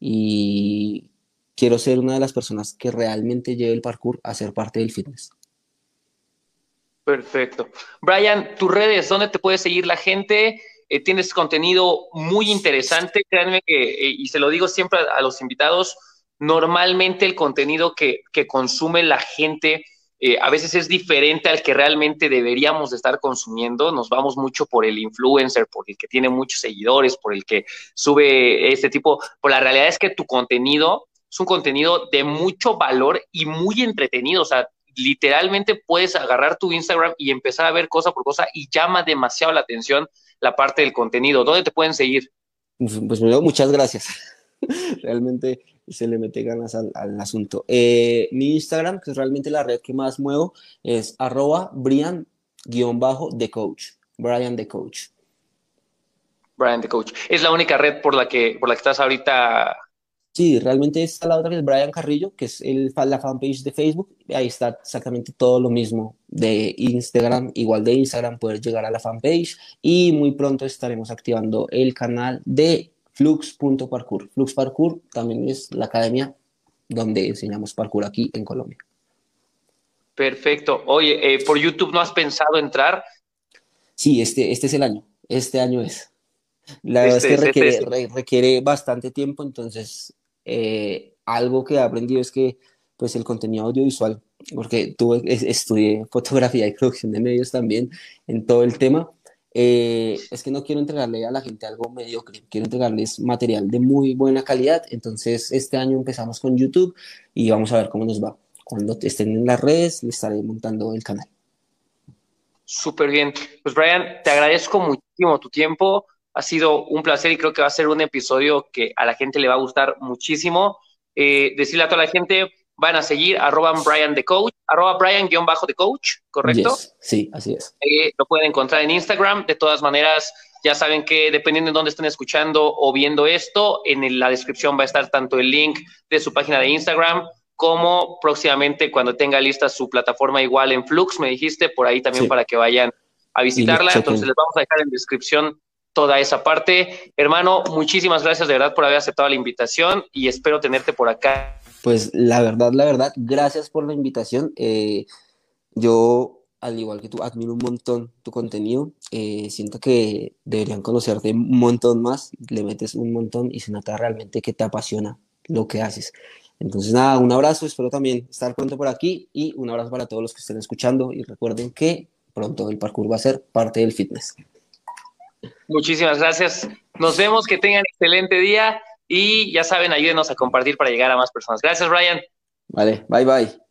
y quiero ser una de las personas que realmente lleve el parkour a ser parte del fitness. Perfecto. Brian, tus redes, ¿dónde te puede seguir la gente? Eh, tienes contenido muy interesante, créanme que, eh, y se lo digo siempre a, los invitados, normalmente el contenido que, consume la gente eh, a veces es diferente al que realmente deberíamos de estar consumiendo. Nos vamos mucho por el influencer, por el que tiene muchos seguidores, por el que sube este tipo. Pero la realidad es que tu contenido es un contenido de mucho valor y muy entretenido. O sea, literalmente puedes agarrar tu Instagram y empezar a ver cosa por cosa y llama demasiado la atención la parte del contenido. ¿Dónde te pueden seguir? Pues, pues muchas gracias. Realmente se le mete ganas al, asunto. Eh, mi Instagram, que es realmente la red que más muevo, es arroba Brian-the coach. Brian the coach. Brian the coach. Es la única red por la que, por la que estás ahorita Sí, realmente está la otra que es Brian Carrillo, que es el, la fanpage de Facebook. Ahí está exactamente todo lo mismo de Instagram. Igual de Instagram puedes llegar a la fanpage y muy pronto estaremos activando el canal de flux.parkour. Flux Parkour también es la academia donde enseñamos parkour aquí en Colombia. Perfecto. Oye, eh, ¿por YouTube no has pensado entrar? Sí, este, este es el año. Este año es. La verdad es que este requiere, requiere bastante tiempo, entonces eh, algo que he aprendido es que pues el contenido audiovisual, porque tuve, estudié fotografía y producción de medios también en todo el tema, eh, es que no quiero entregarle a la gente algo mediocre, quiero entregarles material de muy buena calidad, entonces este año empezamos con YouTube y vamos a ver cómo nos va. Cuando estén en las redes, les estaré montando el canal. Súper bien. Pues Brian, te agradezco muchísimo tu tiempo. Ha sido un placer y creo que va a ser un episodio que a la gente le va a gustar muchísimo. Eh, decirle a toda la gente, van a seguir arroba Brian the Coach, arroba Brian guion bajo the Coach, ¿correcto? Sí, así es. Eh, lo pueden encontrar en Instagram. De todas maneras, ya saben que dependiendo de dónde estén escuchando o viendo esto, en la descripción va a estar tanto el link de su página de Instagram como próximamente cuando tenga lista su plataforma igual en Flux, me dijiste, por ahí también para que vayan a visitarla. Entonces les vamos a dejar en descripción toda esa parte. Hermano, muchísimas gracias de verdad por haber aceptado la invitación y espero tenerte por acá. Pues la verdad, la verdad, gracias por la invitación. Eh, yo, al igual que tú, admiro un montón tu contenido. Eh, siento que deberían conocerte un montón más. Le metes un montón y se nota realmente que te apasiona lo que haces. Entonces, nada, un abrazo. Espero también estar pronto por aquí y un abrazo para todos los que estén escuchando. Y recuerden que pronto el parkour va a ser parte del fitness. Muchísimas gracias. Nos vemos, que tengan excelente día y ya saben, ayúdenos a compartir para llegar a más personas. Gracias, Ryan. Vale, bye bye.